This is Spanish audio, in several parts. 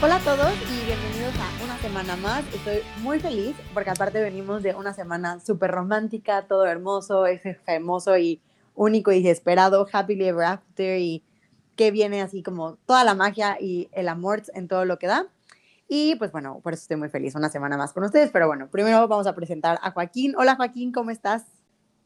Hola a todos y bienvenidos a una semana más. Estoy muy feliz porque aparte venimos de una semana súper romántica, todo hermoso, ese hermoso y único y desesperado Happily Ever After y que viene así como toda la magia y el amor en todo lo que da. Y pues bueno, por eso estoy muy feliz una semana más con ustedes. Pero bueno, primero vamos a presentar a Joaquín. Hola Joaquín, ¿cómo estás?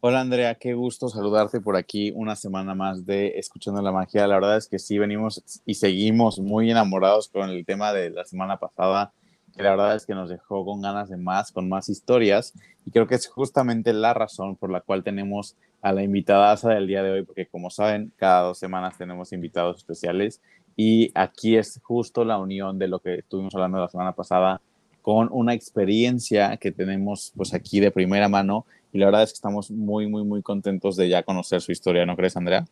Hola Andrea, qué gusto saludarte por aquí una semana más de Escuchando la Magia. La verdad es que sí, venimos y seguimos muy enamorados con el tema de la semana pasada, que la verdad es que nos dejó con ganas de más, con más historias. Y creo que es justamente la razón por la cual tenemos a la invitada del día de hoy, porque como saben, cada dos semanas tenemos invitados especiales. Y aquí es justo la unión de lo que estuvimos hablando la semana pasada con una experiencia que tenemos pues aquí de primera mano y la verdad es que estamos muy, muy, muy contentos de ya conocer su historia, ¿no crees, Andrea?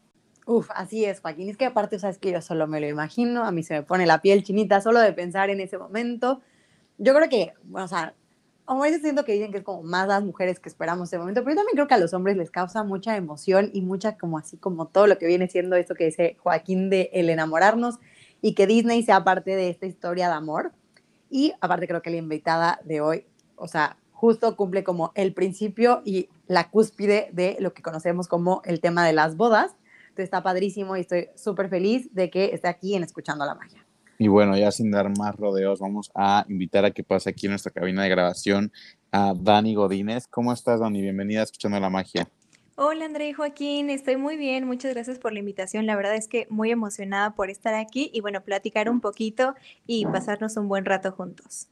Uf, así es, Joaquín. Es que aparte, sabes que yo solo me lo imagino, a mí se me pone la piel chinita solo de pensar en ese momento. Yo creo que, bueno, o sea, a veces siento que dicen que es como más las mujeres que esperamos ese momento, pero yo también creo que a los hombres les causa mucha emoción y mucha como así como todo lo que viene siendo esto que dice Joaquín de el enamorarnos y que Disney sea parte de esta historia de amor. Y aparte creo que la invitada de hoy, o sea, justo cumple como el principio y la cúspide de lo que conocemos como el tema de las bodas. Entonces está padrísimo y estoy súper feliz de que esté aquí en Escuchando la Magia. Y bueno, ya sin dar más rodeos, vamos a invitar a que pase aquí en nuestra cabina de grabación a Dani Godínez. ¿Cómo estás, Dani? Bienvenida a Escuchando la Magia. Hola André y Joaquín, estoy muy bien, muchas gracias por la invitación. La verdad es que muy emocionada por estar aquí y bueno, platicar un poquito y pasarnos un buen rato juntos.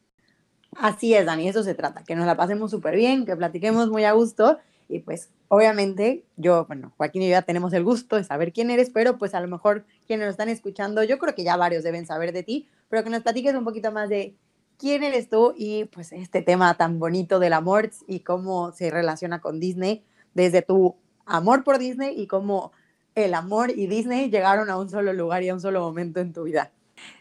Así es, Dani, eso se trata, que nos la pasemos súper bien, que platiquemos muy a gusto y pues obviamente yo, bueno, Joaquín y yo ya tenemos el gusto de saber quién eres, pero pues a lo mejor quienes nos están escuchando, yo creo que ya varios deben saber de ti, pero que nos platiques un poquito más de quién eres tú y pues este tema tan bonito del amor y cómo se relaciona con Disney, desde tu amor por Disney y cómo el amor y Disney llegaron a un solo lugar y a un solo momento en tu vida.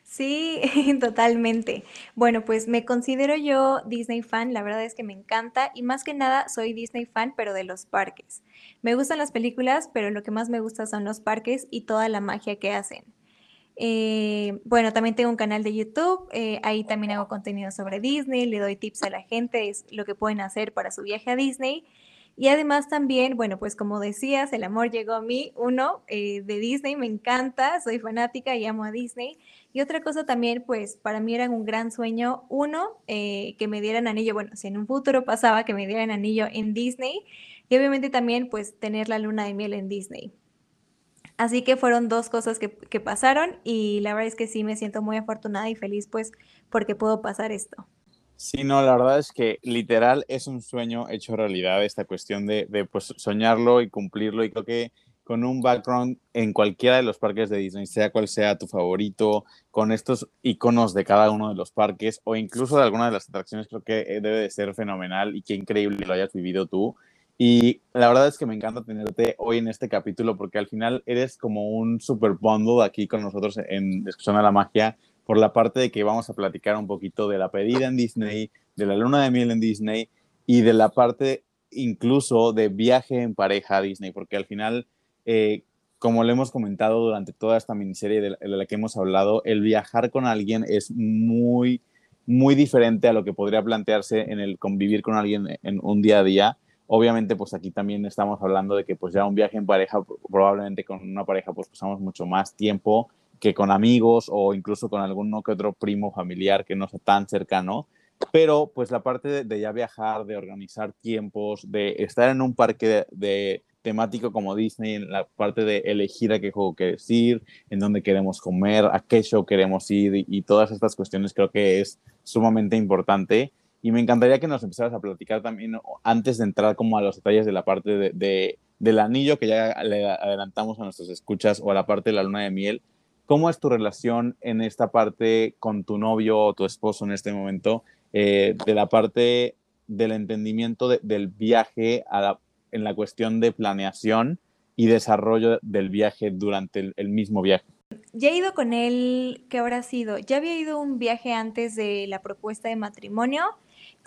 Sí, totalmente. Bueno, pues me considero yo Disney fan, la verdad es que me encanta y más que nada soy Disney fan, pero de los parques. Me gustan las películas, pero lo que más me gusta son los parques y toda la magia que hacen. Eh, bueno, también tengo un canal de YouTube, eh, ahí también hago contenido sobre Disney, le doy tips a la gente, es lo que pueden hacer para su viaje a Disney. Y además también, bueno, pues como decías, el amor llegó a mí, uno, eh, de Disney, me encanta, soy fanática y amo a Disney. Y otra cosa también, pues para mí era un gran sueño, uno, eh, que me dieran anillo, bueno, si en un futuro pasaba que me dieran anillo en Disney, y obviamente también pues tener la luna de miel en Disney. Así que fueron dos cosas que, que pasaron y la verdad es que sí me siento muy afortunada y feliz pues porque puedo pasar esto. Sí, no, la verdad es que literal es un sueño hecho realidad esta cuestión de, de pues, soñarlo y cumplirlo y creo que con un background en cualquiera de los parques de Disney, sea cual sea tu favorito, con estos iconos de cada uno de los parques o incluso de alguna de las atracciones, creo que eh, debe de ser fenomenal y qué increíble lo hayas vivido tú. Y la verdad es que me encanta tenerte hoy en este capítulo porque al final eres como un super bundle aquí con nosotros en Escuchando la Magia por la parte de que vamos a platicar un poquito de la pedida en Disney, de la luna de miel en Disney y de la parte incluso de viaje en pareja a Disney, porque al final, eh, como le hemos comentado durante toda esta miniserie de la, que hemos hablado, el viajar con alguien es muy, muy diferente a lo que podría plantearse en el convivir con alguien en un día a día. Obviamente, pues aquí también estamos hablando de que pues ya un viaje en pareja, probablemente con una pareja, pues pasamos mucho más tiempo que con amigos o incluso con alguno que otro primo familiar que no sea tan cercano. Pero pues la parte de, ya viajar, de organizar tiempos, de estar en un parque de, temático como Disney, en la parte de elegir a qué juego quieres ir, en dónde queremos comer, a qué show queremos ir y, todas estas cuestiones creo que es sumamente importante. Y me encantaría que nos empezaras a platicar también antes de entrar como a los detalles de la parte de, del anillo que ya le adelantamos a nuestras escuchas o a la parte de la luna de miel ¿Cómo es tu relación en esta parte con tu novio o tu esposo en este momento? Eh, de la parte del entendimiento del viaje en la cuestión de planeación y desarrollo del viaje durante el, mismo viaje. Ya he ido con él, ¿qué habrá sido? Ya había ido un viaje antes de la propuesta de matrimonio.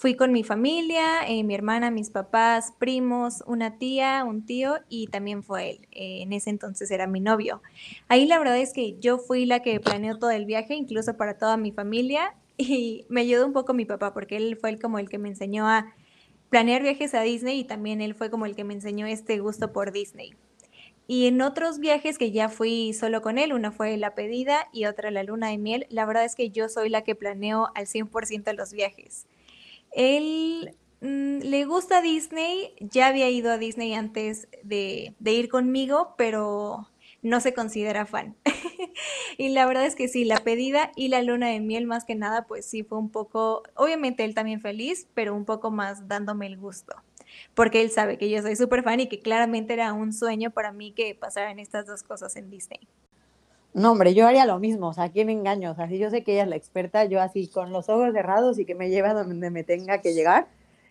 Fui con mi familia, eh, mi hermana, mis papás, primos, una tía, un tío y también fue él. Eh, en ese entonces era mi novio. Ahí la verdad es que yo fui la que planeó todo el viaje, incluso para toda mi familia y me ayudó un poco mi papá porque él fue el, como el que me enseñó a planear viajes a Disney y también él fue como el que me enseñó este gusto por Disney. Y en otros viajes que ya fui solo con él, una fue la pedida y otra la luna de miel, la verdad es que yo soy la que planeo al 100% los viajes. Él mm, le gusta Disney, ya había ido a Disney antes de, de ir conmigo, pero no se considera fan. y la verdad es que sí, la pedida y la luna de miel más que nada, pues sí fue un poco, obviamente él también feliz, pero un poco más dándome el gusto. Porque él sabe que yo soy súper fan y que claramente era un sueño para mí que pasaran estas dos cosas en Disney. No, hombre, yo haría lo mismo, o sea, ¿quién engaño? O sea, si yo sé que ella es la experta, yo así con los ojos cerrados y que me lleve a donde me tenga que llegar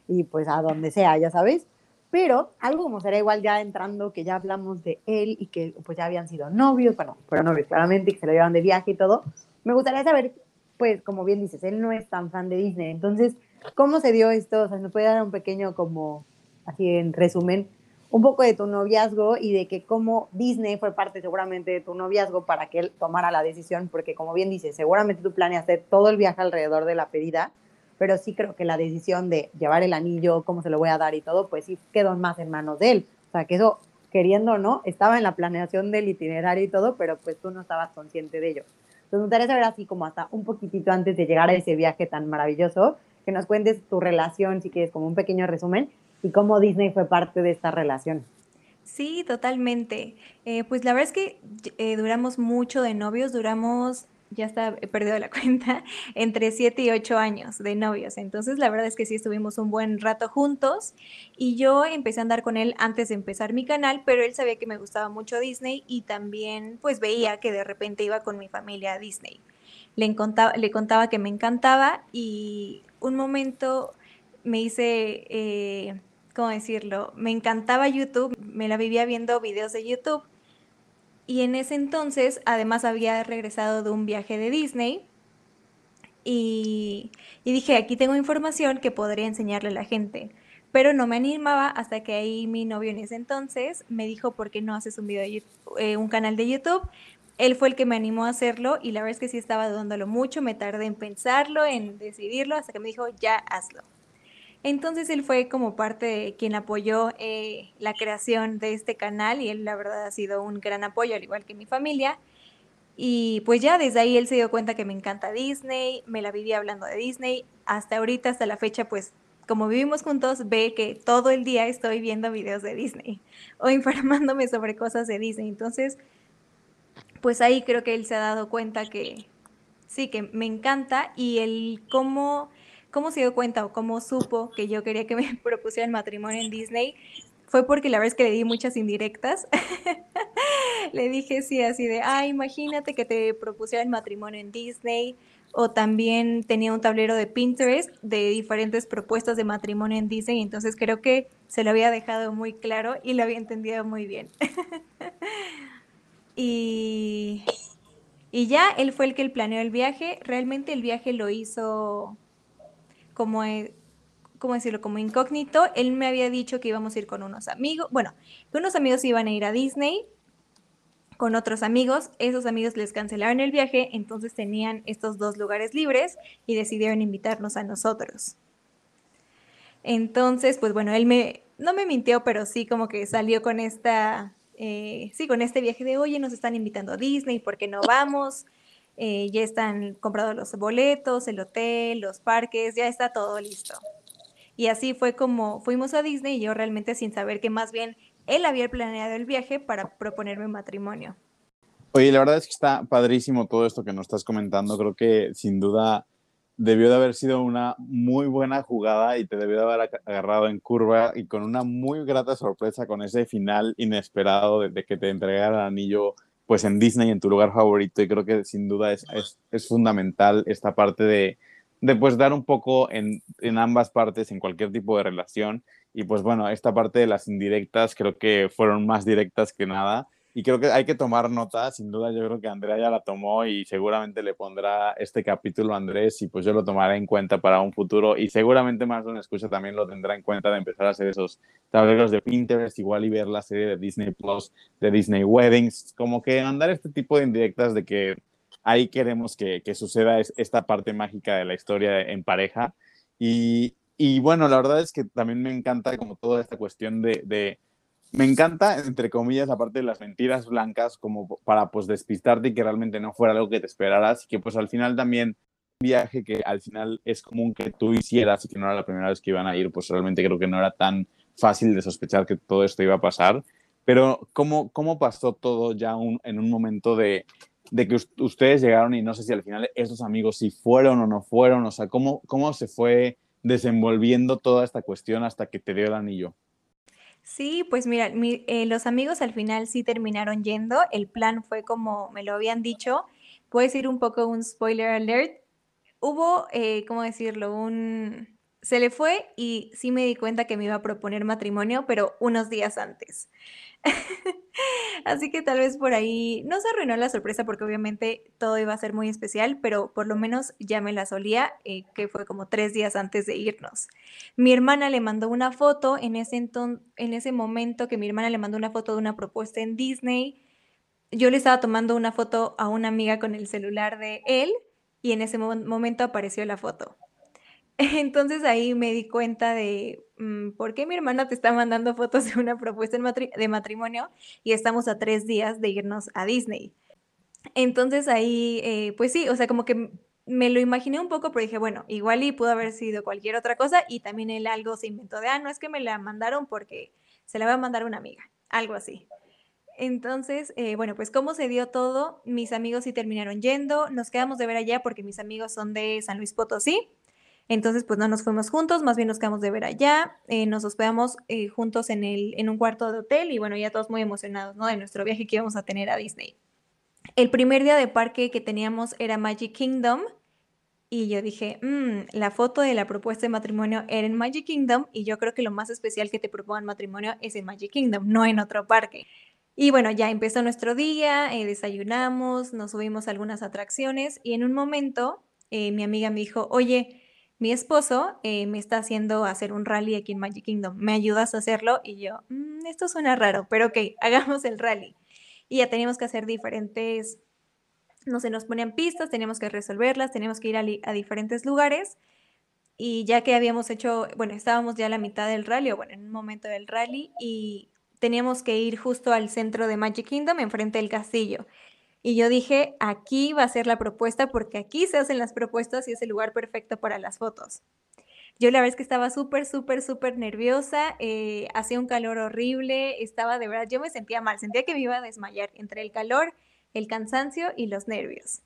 y pues a donde sea, ya sabes. Pero algo como será igual ya entrando, que ya hablamos de él y que pues ya habían sido novios, bueno, fueron novios claramente, y que se lo llevan de viaje y todo, me gustaría saber, pues como bien dices, él no es tan fan de Disney, entonces, ¿cómo se dio esto? O sea, ¿me puede dar un pequeño como, así en resumen, un poco de tu noviazgo y de que cómo Disney fue parte seguramente de tu noviazgo para que él tomara la decisión, porque como bien dices, seguramente tú planeaste todo el viaje alrededor de la pedida, pero sí creo que la decisión de llevar el anillo, cómo se lo voy a dar y todo, pues sí quedó más en manos de él. O sea, que eso, queriendo o no, estaba en la planeación del itinerario y todo, pero pues tú no estabas consciente de ello. Entonces me gustaría saber así como hasta un poquitito antes de llegar a ese viaje tan maravilloso, que nos cuentes tu relación, si quieres, como un pequeño resumen, y cómo Disney fue parte de esta relación. Sí, totalmente. Eh, pues la verdad es que eh, duramos mucho de novios, duramos ya está, he perdido la cuenta, entre 7 y 8 años de novios. Entonces, la verdad es que sí estuvimos un buen rato juntos y yo empecé a andar con él antes de empezar mi canal, pero él sabía que me gustaba mucho Disney y también pues veía que de repente iba con mi familia a Disney. Le, contaba, le contaba que me encantaba y un momento me hice, eh, ¿cómo decirlo? Me encantaba YouTube, me la vivía viendo videos de YouTube y en ese entonces, además, había regresado de un viaje de Disney. Y, dije, aquí tengo información que podría enseñarle a la gente. Pero no me animaba hasta que ahí mi novio en ese entonces me dijo, ¿por qué no haces un, video eh, un canal de YouTube? Él fue el que me animó a hacerlo y la verdad es que sí estaba dudándolo mucho, me tardé en pensarlo, en decidirlo, hasta que me dijo, ya hazlo. Entonces él fue como parte de quien apoyó eh, la creación de este canal y él la verdad ha sido un gran apoyo, al igual que mi familia. Y pues ya desde ahí él se dio cuenta que me encanta Disney, me la vivía hablando de Disney. Hasta ahorita, hasta la fecha, pues como vivimos juntos, ve que todo el día estoy viendo videos de Disney o informándome sobre cosas de Disney. Entonces, pues ahí creo que él se ha dado cuenta que sí, que me encanta y el cómo cómo se dio cuenta o cómo supo que yo quería que me propusiera el matrimonio en Disney, fue porque la verdad es que le di muchas indirectas. le dije sí, así de, ah, imagínate que te propusiera el matrimonio en Disney. O también tenía un tablero de Pinterest de diferentes propuestas de matrimonio en Disney. Entonces creo que se lo había dejado muy claro y lo había entendido muy bien. y, y ya él fue el que planeó el viaje. Realmente el viaje lo hizo como, eh, ¿cómo decirlo? Como incógnito, él me había dicho que íbamos a ir con unos amigos, bueno, que unos amigos iban a ir a Disney con otros amigos, esos amigos les cancelaron el viaje, entonces tenían estos dos lugares libres y decidieron invitarnos a nosotros. Entonces, pues bueno, él me, no me mintió, pero sí como que salió con esta, eh, sí, con este viaje de, oye, nos están invitando a Disney, ¿por qué no vamos? Eh, ya están comprados los boletos, el hotel, los parques, ya está todo listo. Y así fue como fuimos a Disney y yo realmente sin saber que más bien él había planeado el viaje para proponerme matrimonio. Oye, la verdad es que está padrísimo todo esto que nos estás comentando. Creo que sin duda debió de haber sido una muy buena jugada y te debió de haber agarrado en curva y con una muy grata sorpresa con ese final inesperado de, que te entregara el anillo pues en Disney, en tu lugar favorito, y creo que sin duda es, es, fundamental esta parte de, de, pues dar un poco en, en ambas partes, en cualquier tipo de relación, y pues bueno, esta parte de las indirectas creo que fueron más directas que nada, y creo que hay que tomar nota, sin duda yo creo que Andrea ya la tomó y seguramente le pondrá este capítulo a Andrés y pues yo lo tomaré en cuenta para un futuro y seguramente más de una escucha también lo tendrá en cuenta de empezar a hacer esos tableros de Pinterest igual y ver la serie de Disney Plus, de Disney Weddings, como que mandar este tipo de indirectas de que ahí queremos que, que suceda esta parte mágica de la historia en pareja. Y, y bueno, la verdad es que también me encanta como toda esta cuestión de, de me encanta, entre comillas, la parte de las mentiras blancas, como para pues despistarte y que realmente no fuera algo que te esperaras y que pues al final también viaje que al final es común que tú hicieras y que no era la primera vez que iban a ir, pues realmente creo que no era tan fácil de sospechar que todo esto iba a pasar. Pero ¿cómo, cómo pasó todo ya en un momento de, de que ustedes llegaron y no sé si al final esos amigos si fueron o no fueron? O sea, ¿cómo, cómo se fue desenvolviendo toda esta cuestión hasta que te dio el anillo? Sí, pues mira, eh, los amigos al final sí terminaron yendo. El plan fue como me lo habían dicho. Puedo decir un poco un spoiler alert. Hubo, eh, ¿cómo decirlo? Un... Se le fue y sí me di cuenta que me iba a proponer matrimonio, pero unos días antes. Así que tal vez por ahí no se arruinó la sorpresa porque obviamente todo iba a ser muy especial, pero por lo menos ya me la solía, eh, que fue como tres días antes de irnos. Mi hermana le mandó una foto en ese, en ese momento que mi hermana le mandó una foto de una propuesta en Disney. Yo le estaba tomando una foto a una amiga con el celular de él y en ese momento apareció la foto. Entonces ahí me di cuenta de por qué mi hermana te está mandando fotos de una propuesta de matrimonio y estamos a tres días de irnos a Disney. Entonces ahí, eh, pues sí, o sea, como que me lo imaginé un poco, pero dije, bueno, igual y pudo haber sido cualquier otra cosa y también él algo se inventó de, ah, no es que me la mandaron porque se la va a mandar una amiga, algo así. Entonces, eh, bueno, pues cómo se dio todo, mis amigos sí terminaron yendo, nos quedamos de ver allá porque mis amigos son de San Luis Potosí, entonces, pues no nos fuimos juntos, más bien nos quedamos de ver allá, eh, nos hospedamos eh, juntos en, el, en un cuarto de hotel y bueno, ya todos muy emocionados, ¿no? De nuestro viaje que íbamos a tener a Disney. El primer día de parque que teníamos era Magic Kingdom y yo dije, mm, la foto de la propuesta de matrimonio era en Magic Kingdom y yo creo que lo más especial que te propongan matrimonio es en Magic Kingdom, no en otro parque. Y bueno, ya empezó nuestro día, eh, desayunamos, nos subimos a algunas atracciones y en un momento mi amiga me dijo, oye, mi esposo eh, me está haciendo hacer un rally aquí en Magic Kingdom. ¿Me ayudas a hacerlo? Y yo, mm, esto suena raro, pero ok, hagamos el rally. Y ya teníamos que hacer diferentes, no sé, nos ponían pistas, teníamos que resolverlas, teníamos que ir a, diferentes lugares. Y ya que habíamos hecho, bueno, estábamos ya a la mitad del rally, o bueno, en un momento del rally, y teníamos que ir justo al centro de Magic Kingdom, enfrente del castillo. Y yo dije, aquí va a ser la propuesta porque aquí se hacen las propuestas y es el lugar perfecto para las fotos. Yo la verdad que estaba súper, súper, súper nerviosa, eh, hacía un calor horrible, estaba de verdad, yo me sentía mal, sentía que me iba a desmayar entre el calor, el cansancio y los nervios.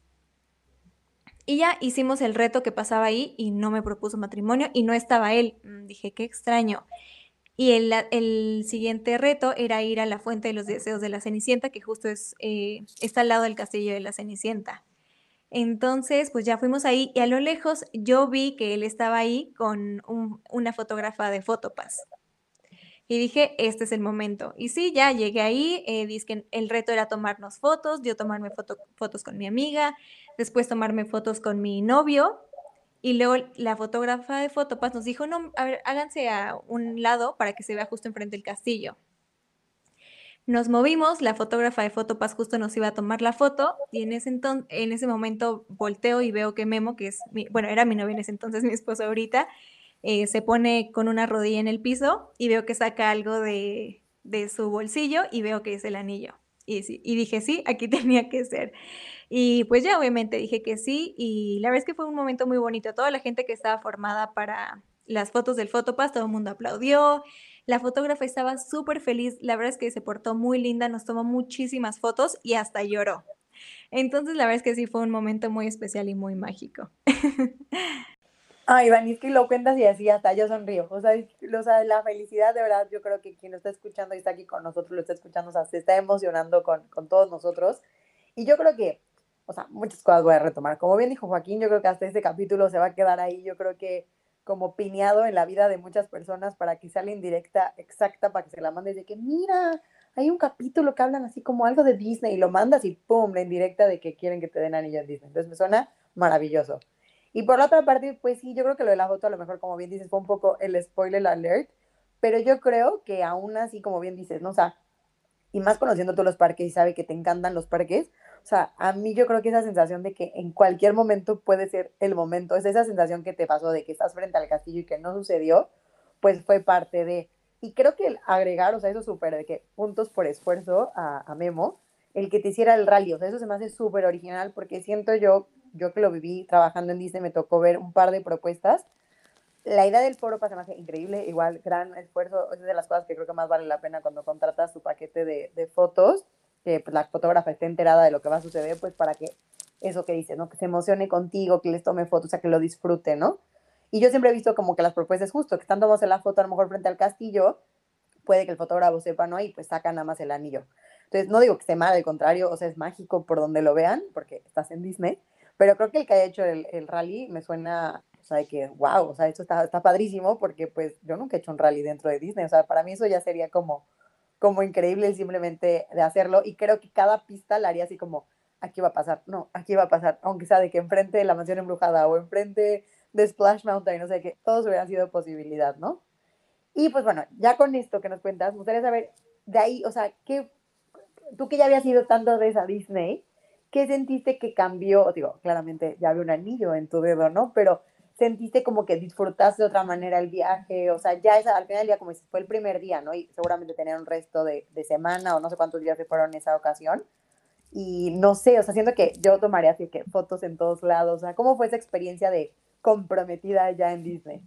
Y ya hicimos el reto que pasaba ahí y no me propuso matrimonio y no estaba él. Mm, dije, qué extraño. Y el, siguiente reto era ir a la Fuente de los Deseos de la Cenicienta, que justo es, eh, está al lado del castillo de la Cenicienta. Entonces, pues ya fuimos ahí y a lo lejos yo vi que él estaba ahí con una fotógrafa de Fotopass. Y dije, este es el momento. Y sí, ya llegué ahí, eh, que el reto era tomarnos fotos, yo tomarme fotos con mi amiga, después tomarme fotos con mi novio y luego la fotógrafa de Fotopass nos dijo, no, háganse a un lado para que se vea justo enfrente del castillo. Nos movimos, la fotógrafa de Fotopass justo nos iba a tomar la foto y en ese, en ese momento volteo y veo que Memo, que es, mi, bueno, era mi novia en ese entonces, mi esposo ahorita, eh, se pone con una rodilla en el piso y veo que saca algo de, de su bolsillo y veo que es el anillo. Y, y dije, sí, aquí tenía que ser. Y pues ya obviamente dije que sí y la verdad es que fue un momento muy bonito. Toda la gente que estaba formada para las fotos del Fotopass, todo el mundo aplaudió. La fotógrafa estaba súper feliz, la verdad es que se portó muy linda, nos tomó muchísimas fotos y hasta lloró. Entonces la verdad es que sí fue un momento muy especial y muy mágico. Ay, Iván, es que lo cuentas y así hasta yo sonrío. O sea, o la felicidad, de verdad, yo creo que quien está escuchando y está aquí con nosotros, lo está escuchando, o sea, se está emocionando con, con todos nosotros. Y yo creo que, o sea, muchas cosas voy a retomar. Como bien dijo Joaquín, yo creo que hasta este capítulo se va a quedar ahí, yo creo que como piñado en la vida de muchas personas para que sea la indirecta exacta, para que se la mandes de que, mira, hay un capítulo que hablan así como algo de Disney y lo mandas y pum, la indirecta de que quieren que te den anillo en Disney. Entonces me suena maravilloso. Y por la otra parte, pues sí, yo creo que lo de la foto a lo mejor, como bien dices, fue un poco el spoiler alert, pero yo creo que aún así, como bien dices, ¿no? O sea, y más conociendo todos los parques y sabe que te encantan los parques, o sea, a mí yo creo que esa sensación de que en cualquier momento puede ser el momento, es esa sensación que te pasó de que estás frente al castillo y que no sucedió, pues fue parte de... Y creo que el agregar, o sea, eso súper de que puntos por esfuerzo a, Memo, el que te hiciera el rally, o sea, eso se me hace súper original porque siento yo yo que lo viví trabajando en Disney, me tocó ver un par de propuestas. La idea del foro pasa más increíble, igual gran esfuerzo, es de las cosas que creo que más vale la pena cuando contratas tu paquete de fotos, que pues, la fotógrafa esté enterada de lo que va a suceder, pues para que eso que dice, ¿no? Que se emocione contigo, que les tome fotos, o sea, que lo disfrute, ¿no? Y yo siempre he visto como que las propuestas justo, que están tomándose la foto a lo mejor frente al castillo, puede que el fotógrafo sepa, ¿no? Y pues saca nada más el anillo. Entonces, no digo que esté mal, al contrario, o sea, es mágico por donde lo vean, porque estás en Disney, pero creo que el que haya hecho el, el rally me suena, o sea, de que, wow, o sea, esto está, está padrísimo porque pues yo nunca he hecho un rally dentro de Disney, o sea, para mí eso ya sería como, como increíble simplemente de hacerlo y creo que cada pista la haría así como, aquí va a pasar, no, aquí va a pasar, aunque sea de que enfrente de la mansión embrujada o enfrente de Splash Mountain, no sé, que todos hubieran sido posibilidad, ¿no? Y pues bueno, ya con esto que nos cuentas, me gustaría saber de ahí, o sea, ¿qué, tú que ya habías ido tanto de esa Disney, ¿qué sentiste que cambió? Digo, claramente ya había un anillo en tu dedo, ¿no? Pero sentiste como que disfrutaste de otra manera el viaje, o sea, ya esa, al final del día, como si fue el primer día, ¿no? Y seguramente tenían un resto de, de, semana o no sé cuántos días se fueron en esa ocasión. Y no sé, o sea, siento que yo tomaría así que fotos en todos lados, o sea, ¿cómo fue esa experiencia de comprometida ya en Disney?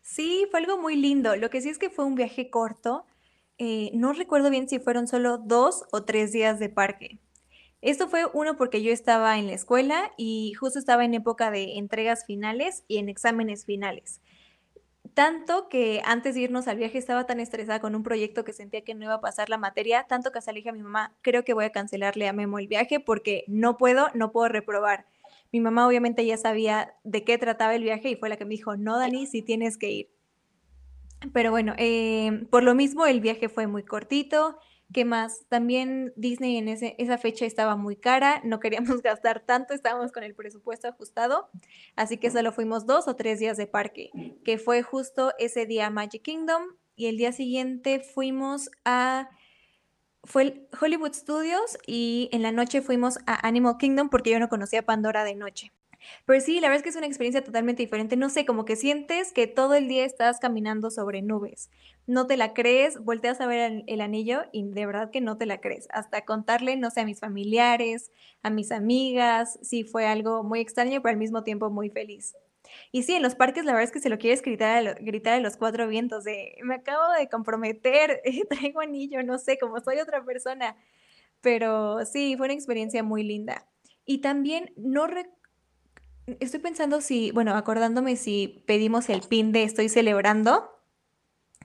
Sí, fue algo muy lindo. Lo que sí es que fue un viaje corto. Eh, no recuerdo bien si fueron solo dos o tres días de parque. Esto fue uno porque yo estaba en la escuela y justo estaba en época de entregas finales y en exámenes finales. Tanto que antes de irnos al viaje estaba tan estresada con un proyecto que sentía que no iba a pasar la materia, tanto que hasta le dije a mi mamá, creo que voy a cancelarle a Memo el viaje porque no puedo, no puedo reprobar. Mi mamá obviamente ya sabía de qué trataba el viaje y fue la que me dijo, no, Dani, si tienes que ir. Pero bueno, eh, por lo mismo el viaje fue muy cortito, ¿Qué más? También Disney en ese, esa fecha estaba muy cara, no queríamos gastar tanto, estábamos con el presupuesto ajustado, así que solo fuimos dos o tres días de parque, que fue justo ese día Magic Kingdom y el día siguiente fuimos a fue Hollywood Studios y en la noche fuimos a Animal Kingdom porque yo no conocía Pandora de noche. Pero sí, la verdad es que es una experiencia totalmente diferente. No sé, como que sientes que todo el día estás caminando sobre nubes. No te la crees, volteas a ver el, anillo y de verdad que no te la crees. Hasta contarle, no sé, a mis familiares, a mis amigas, sí fue algo muy extraño, pero al mismo tiempo muy feliz. Y sí, en los parques la verdad es que se lo quieres gritar a, gritar a los cuatro vientos de, me acabo de comprometer, traigo anillo, no sé, como soy otra persona. Pero sí, fue una experiencia muy linda. Y también no, Estoy pensando si, bueno, acordándome si pedimos el pin de estoy celebrando,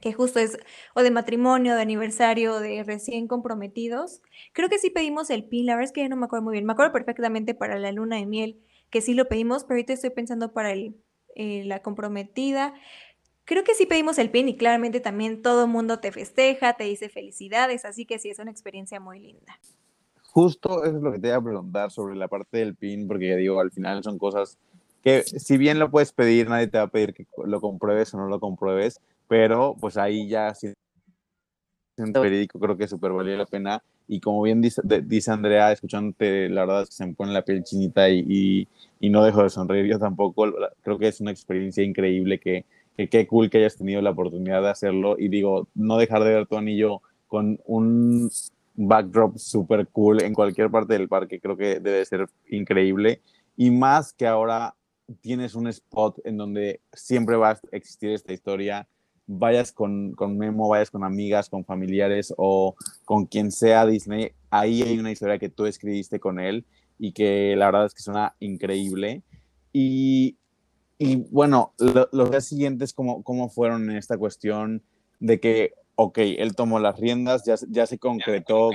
que justo es o de matrimonio, de aniversario, de recién comprometidos. Creo que sí pedimos el pin, la verdad es que ya no me acuerdo muy bien. Me acuerdo perfectamente para la luna de miel, que sí lo pedimos, pero ahorita estoy pensando para el, eh, la comprometida. Creo que sí pedimos el pin y claramente también todo el mundo te festeja, te dice felicidades, así que sí es una experiencia muy linda. Justo eso es lo que te iba a preguntar sobre la parte del PIN, porque ya digo, al final son cosas que si bien lo puedes pedir, nadie te va a pedir que lo compruebes o no lo compruebes, pero pues ahí ya si periódico creo que súper valió la pena. Y como bien dice, dice, Andrea, escuchándote, la verdad es que se me pone la piel chinita y, y, no dejo de sonreír yo tampoco, creo que es una experiencia increíble que, que qué cool que hayas tenido la oportunidad de hacerlo. Y digo, no dejar de ver tu anillo con un backdrop súper cool en cualquier parte del parque, creo que debe ser increíble. Y más que ahora tienes un spot en donde siempre va a existir esta historia, vayas con, con Memo, vayas con amigas, con familiares o con quien sea Disney, ahí hay una historia que tú escribiste con él y que la verdad es que suena increíble. Y, y bueno, los días siguientes, ¿cómo, ¿cómo fueron en esta cuestión de que, ok, él tomó las riendas, ya, ya se concretó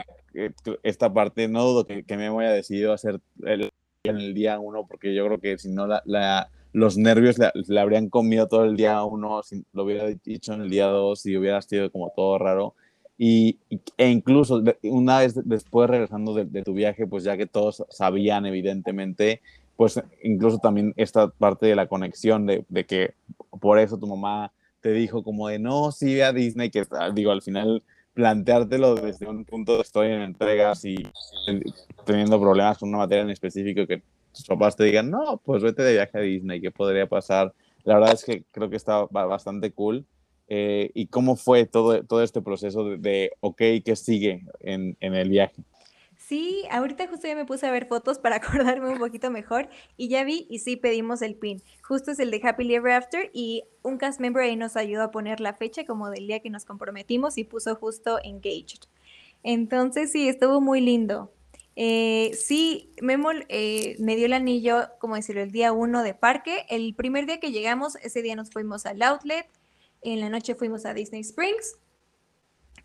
esta parte, no dudo que, que me haya decidido hacer el, en el día uno, porque yo creo que si no, la, los nervios le, habrían comido todo el día uno, si lo hubiera dicho en el día dos y hubiera sido como todo raro. Y, e incluso una vez después regresando de, de, tu viaje, pues ya que todos sabían evidentemente, pues incluso también esta parte de la conexión de, de que por eso tu mamá te dijo como de no, sí, ve a Disney, que digo, al final planteártelo desde un punto de estoy en entregas y teniendo problemas con una materia en específico que tus papás te digan, no, pues vete de viaje a Disney, ¿qué podría pasar? La verdad es que creo que está bastante cool. Eh, ¿Y cómo fue todo, todo este proceso de, de ok, qué sigue en, en el viaje? Sí, ahorita justo ya me puse a ver fotos para acordarme un poquito mejor y ya vi y sí pedimos el pin. Justo es el de Happy Ever After y un cast member ahí nos ayudó a poner la fecha como del día que nos comprometimos y puso justo engaged. Entonces sí, estuvo muy lindo. Eh, sí, Memo eh, me dio el anillo, como decirlo, el día uno de parque. El primer día que llegamos, ese día nos fuimos al outlet. En la noche fuimos a Disney Springs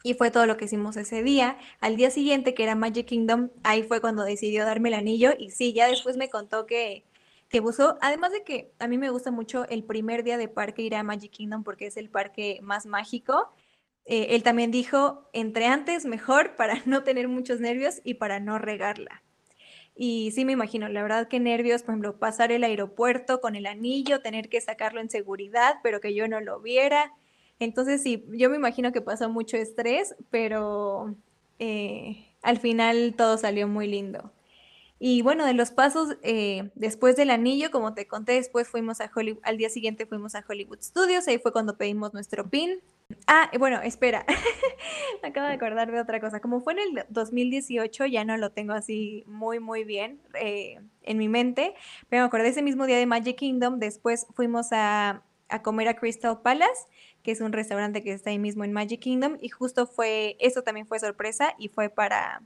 y fue todo lo que hicimos ese día. Al día siguiente, que era Magic Kingdom, ahí fue cuando decidió darme el anillo. Y sí, ya después me contó que, que puso, además de que a mí me gusta mucho el primer día de parque ir a Magic Kingdom porque es el parque más mágico. Eh, él también dijo, entre antes mejor para no tener muchos nervios y para no regarla. Y sí me imagino, la verdad que nervios, por ejemplo, pasar el aeropuerto con el anillo, tener que sacarlo en seguridad, pero que yo no lo viera entonces sí, yo me imagino que pasó mucho estrés, pero eh, al final todo salió muy lindo. Y bueno, de los pasos eh, después del anillo, como te conté, después fuimos a Hollywood, al día siguiente fuimos a Hollywood Studios, ahí fue cuando pedimos nuestro pin. Ah, bueno, espera, me acabo de acordar de otra cosa. Como fue en el 2018, ya no lo tengo así muy, muy bien eh, en mi mente, pero me acordé ese mismo día de Magic Kingdom, después fuimos a, a comer a Crystal Palace que es un restaurante que está ahí mismo en Magic Kingdom, y justo fue, eso también fue sorpresa y fue para,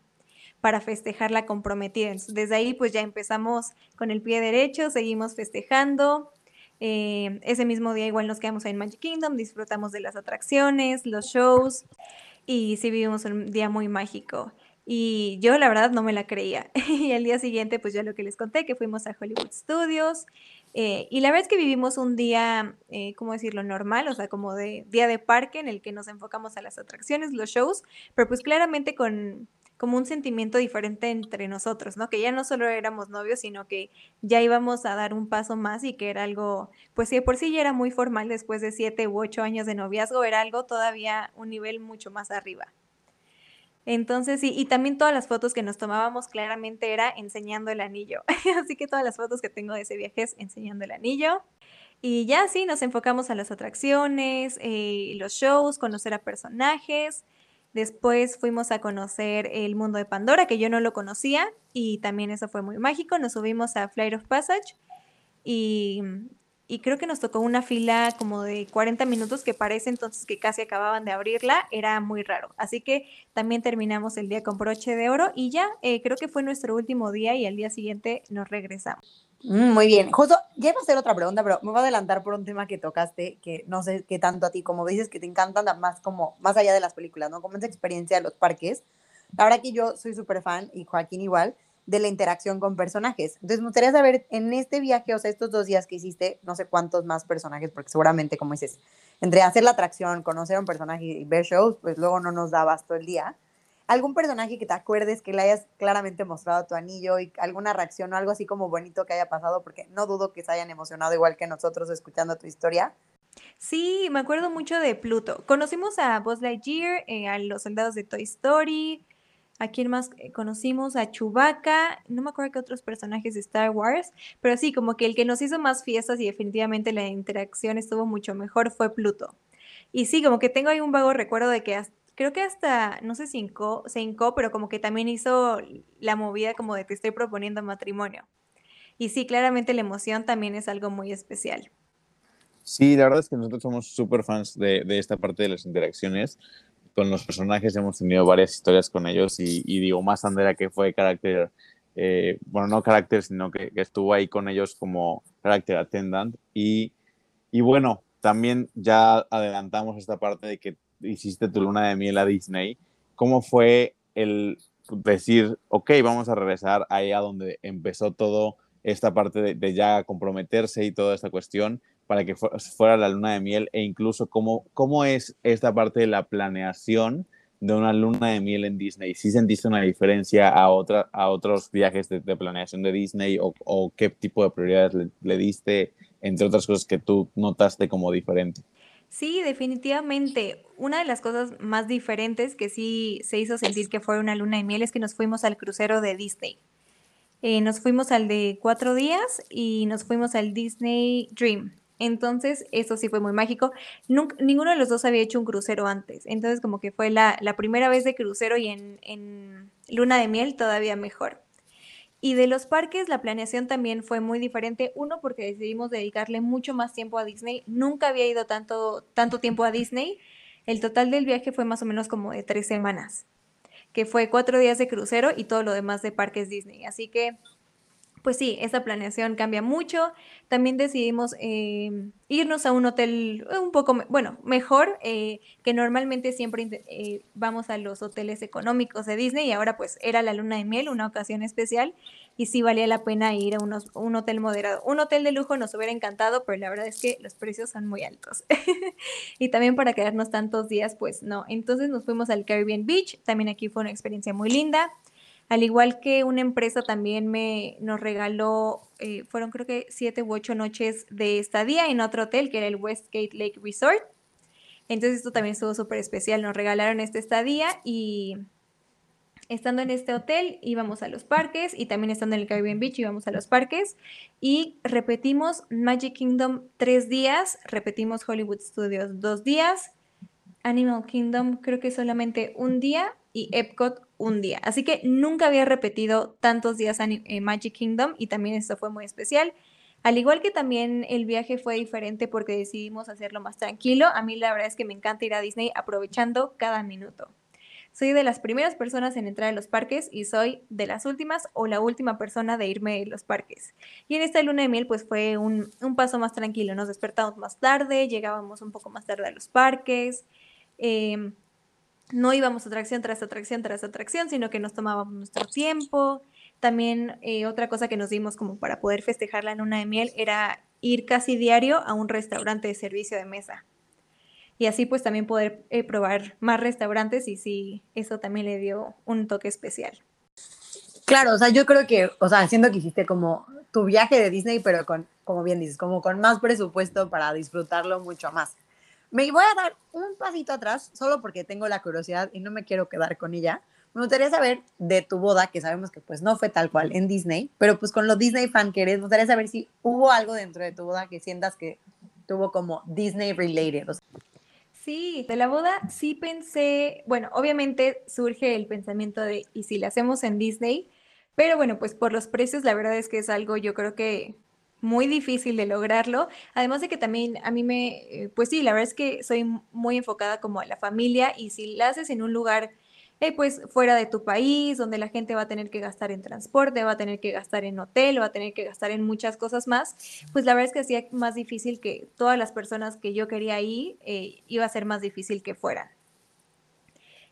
para festejar la comprometida. desde ahí pues ya empezamos con el pie derecho, seguimos festejando. Eh, ese mismo día igual nos quedamos ahí en Magic Kingdom, disfrutamos de las atracciones, los shows y sí vivimos un día muy mágico. Y yo la verdad no me la creía. y al día siguiente pues ya lo que les conté, que fuimos a Hollywood Studios, eh, y la verdad es que vivimos un día, eh, ¿cómo decirlo?, normal, o sea, como de día de parque en el que nos enfocamos a las atracciones, los shows, pero pues claramente con como un sentimiento diferente entre nosotros, ¿no? Que ya no solo éramos novios, sino que ya íbamos a dar un paso más y que era algo, pues si de por sí ya era muy formal después de siete u ocho años de noviazgo, era algo todavía un nivel mucho más arriba. Entonces, sí, y también todas las fotos que nos tomábamos claramente era enseñando el anillo. Así que todas las fotos que tengo de ese viaje es enseñando el anillo. Y ya sí, nos enfocamos a las atracciones, eh, los shows, conocer a personajes. Después fuimos a conocer el mundo de Pandora, que yo no lo conocía, y también eso fue muy mágico. Nos subimos a Flight of Passage y y creo que nos tocó una fila como de 40 minutos que parece entonces que casi acababan de abrirla, era muy raro. Así que también terminamos el día con broche de oro y ya eh, creo que fue nuestro último día y al día siguiente nos regresamos. Mm, muy bien, justo ya iba a hacer otra pregunta, pero me voy a adelantar por un tema que tocaste, que no sé qué tanto a ti, como dices que te encantan más como más allá de las películas, ¿no? Como esa experiencia de los parques. La verdad que yo soy súper fan y Joaquín igual de la interacción con personajes. Entonces, me gustaría saber, en este viaje, o sea, estos dos días que hiciste, no sé cuántos más personajes, porque seguramente, como dices, entre hacer la atracción, conocer a un personaje y ver shows, pues luego no nos dabas todo el día. ¿Algún personaje que te acuerdes que le hayas claramente mostrado tu anillo y alguna reacción o algo así como bonito que haya pasado? Porque no dudo que se hayan emocionado igual que nosotros escuchando tu historia. Sí, me acuerdo mucho de Pluto. Conocimos a Buzz Lightyear, eh, a los soldados de Toy Story, ¿A quién más eh, conocimos? A Chewbacca, no me acuerdo qué otros personajes de Star Wars, pero sí, como que el que nos hizo más fiestas y definitivamente la interacción estuvo mucho mejor fue Pluto. Y sí, como que tengo ahí un vago recuerdo de que creo que hasta, no sé si se hincó, pero como que también hizo la movida como de te estoy proponiendo matrimonio. Y sí, claramente la emoción también es algo muy especial. Sí, la verdad es que nosotros somos súper fans de, esta parte de las interacciones con los personajes hemos tenido varias historias con ellos y, digo, más Andrea que fue carácter eh, bueno, no carácter, sino que, estuvo ahí con ellos como character attendant. Y, y bueno, también ya adelantamos esta parte de que hiciste tu luna de miel a Disney. ¿Cómo fue el decir, ok, vamos a regresar ahí a donde empezó todo esta parte de, de ya comprometerse y toda esta cuestión para que fuera la luna de miel e incluso cómo, cómo es esta parte de la planeación de una luna de miel en Disney? ¿Sí sentiste una diferencia a, otra, a otros viajes de, planeación de Disney o, qué tipo de prioridades le, diste, entre otras cosas que tú notaste como diferente? Sí, definitivamente. Una de las cosas más diferentes que sí se hizo sentir que fue una luna de miel es que nos fuimos al crucero de Disney. Eh, nos fuimos al de cuatro días y nos fuimos al Disney Dream. Entonces, eso sí fue muy mágico. ninguno de los dos había hecho un crucero antes. Entonces, como que fue la, primera vez de crucero y en, en, luna de miel todavía mejor. Y de los parques, la planeación también fue muy diferente. Uno, porque decidimos dedicarle mucho más tiempo a Disney. Nunca había ido tanto, tanto tiempo a Disney. El total del viaje fue más o menos como de tres semanas, que fue cuatro días de crucero y todo lo demás de parques Disney. Así que pues sí, esa planeación cambia mucho. También decidimos em, irnos a un hotel un poco, bueno, mejor, eh, que normalmente siempre eh, vamos a los hoteles económicos de Disney y ahora pues era la luna de miel, una ocasión especial y sí valía la pena ir a unos, un hotel moderado. Un hotel de lujo nos hubiera encantado, pero la verdad es que los precios son muy altos. y también para quedarnos tantos días, pues no. Entonces nos fuimos al Caribbean Beach, también aquí fue una experiencia muy linda. Al igual que una empresa también me nos regaló, eh, fueron creo que siete u ocho noches de estadía en otro hotel, que era el Westgate Lake Resort. Entonces esto también estuvo súper especial. Nos regalaron esta estadía y estando en este hotel íbamos a los parques y también estando en el Caribbean Beach íbamos a los parques y repetimos Magic Kingdom tres días, repetimos Hollywood Studios dos días, Animal Kingdom creo que solamente un día y Epcot un día. Así que nunca había repetido tantos días en Magic Kingdom y también esto fue muy especial. Al igual que también el viaje fue diferente porque decidimos hacerlo más tranquilo, a mí la verdad es que me encanta ir a Disney aprovechando cada minuto. Soy de las primeras personas en entrar a los parques y soy de las últimas o la última persona de irme a los parques. Y en esta luna de miel pues fue un, paso más tranquilo, nos despertamos más tarde, llegábamos un poco más tarde a los parques. Em, no íbamos atracción tras atracción tras atracción, sino que nos tomábamos nuestro tiempo. También eh, otra cosa que nos dimos como para poder festejar la luna de miel era ir casi diario a un restaurante de servicio de mesa. Y así pues también poder eh, probar más restaurantes y sí, eso también le dio un toque especial. Claro, o sea, yo creo que, o sea, siendo que hiciste como tu viaje de Disney, pero con, como bien dices, como con más presupuesto para disfrutarlo mucho más. Me voy a dar un pasito atrás, solo porque tengo la curiosidad y no me quiero quedar con ella. Me gustaría saber de tu boda, que sabemos que pues no fue tal cual en Disney, pero pues con los Disney fan que eres, me gustaría saber si hubo algo dentro de tu boda que sientas que tuvo como Disney related. Sí, de la boda sí pensé, bueno, obviamente surge el pensamiento de, ¿y si la hacemos en Disney? Pero bueno, pues por los precios, la verdad es que es algo yo creo que muy difícil de lograrlo. Además de que también a mí me, eh, pues sí, la verdad es que soy muy enfocada como a la familia y si la haces en un lugar eh, pues fuera de tu país, donde la gente va a tener que gastar en transporte, va a tener que gastar en hotel, va a tener que gastar en muchas cosas más, pues la verdad es que hacía más difícil que todas las personas que yo quería ir, eh, iba a ser más difícil que fueran.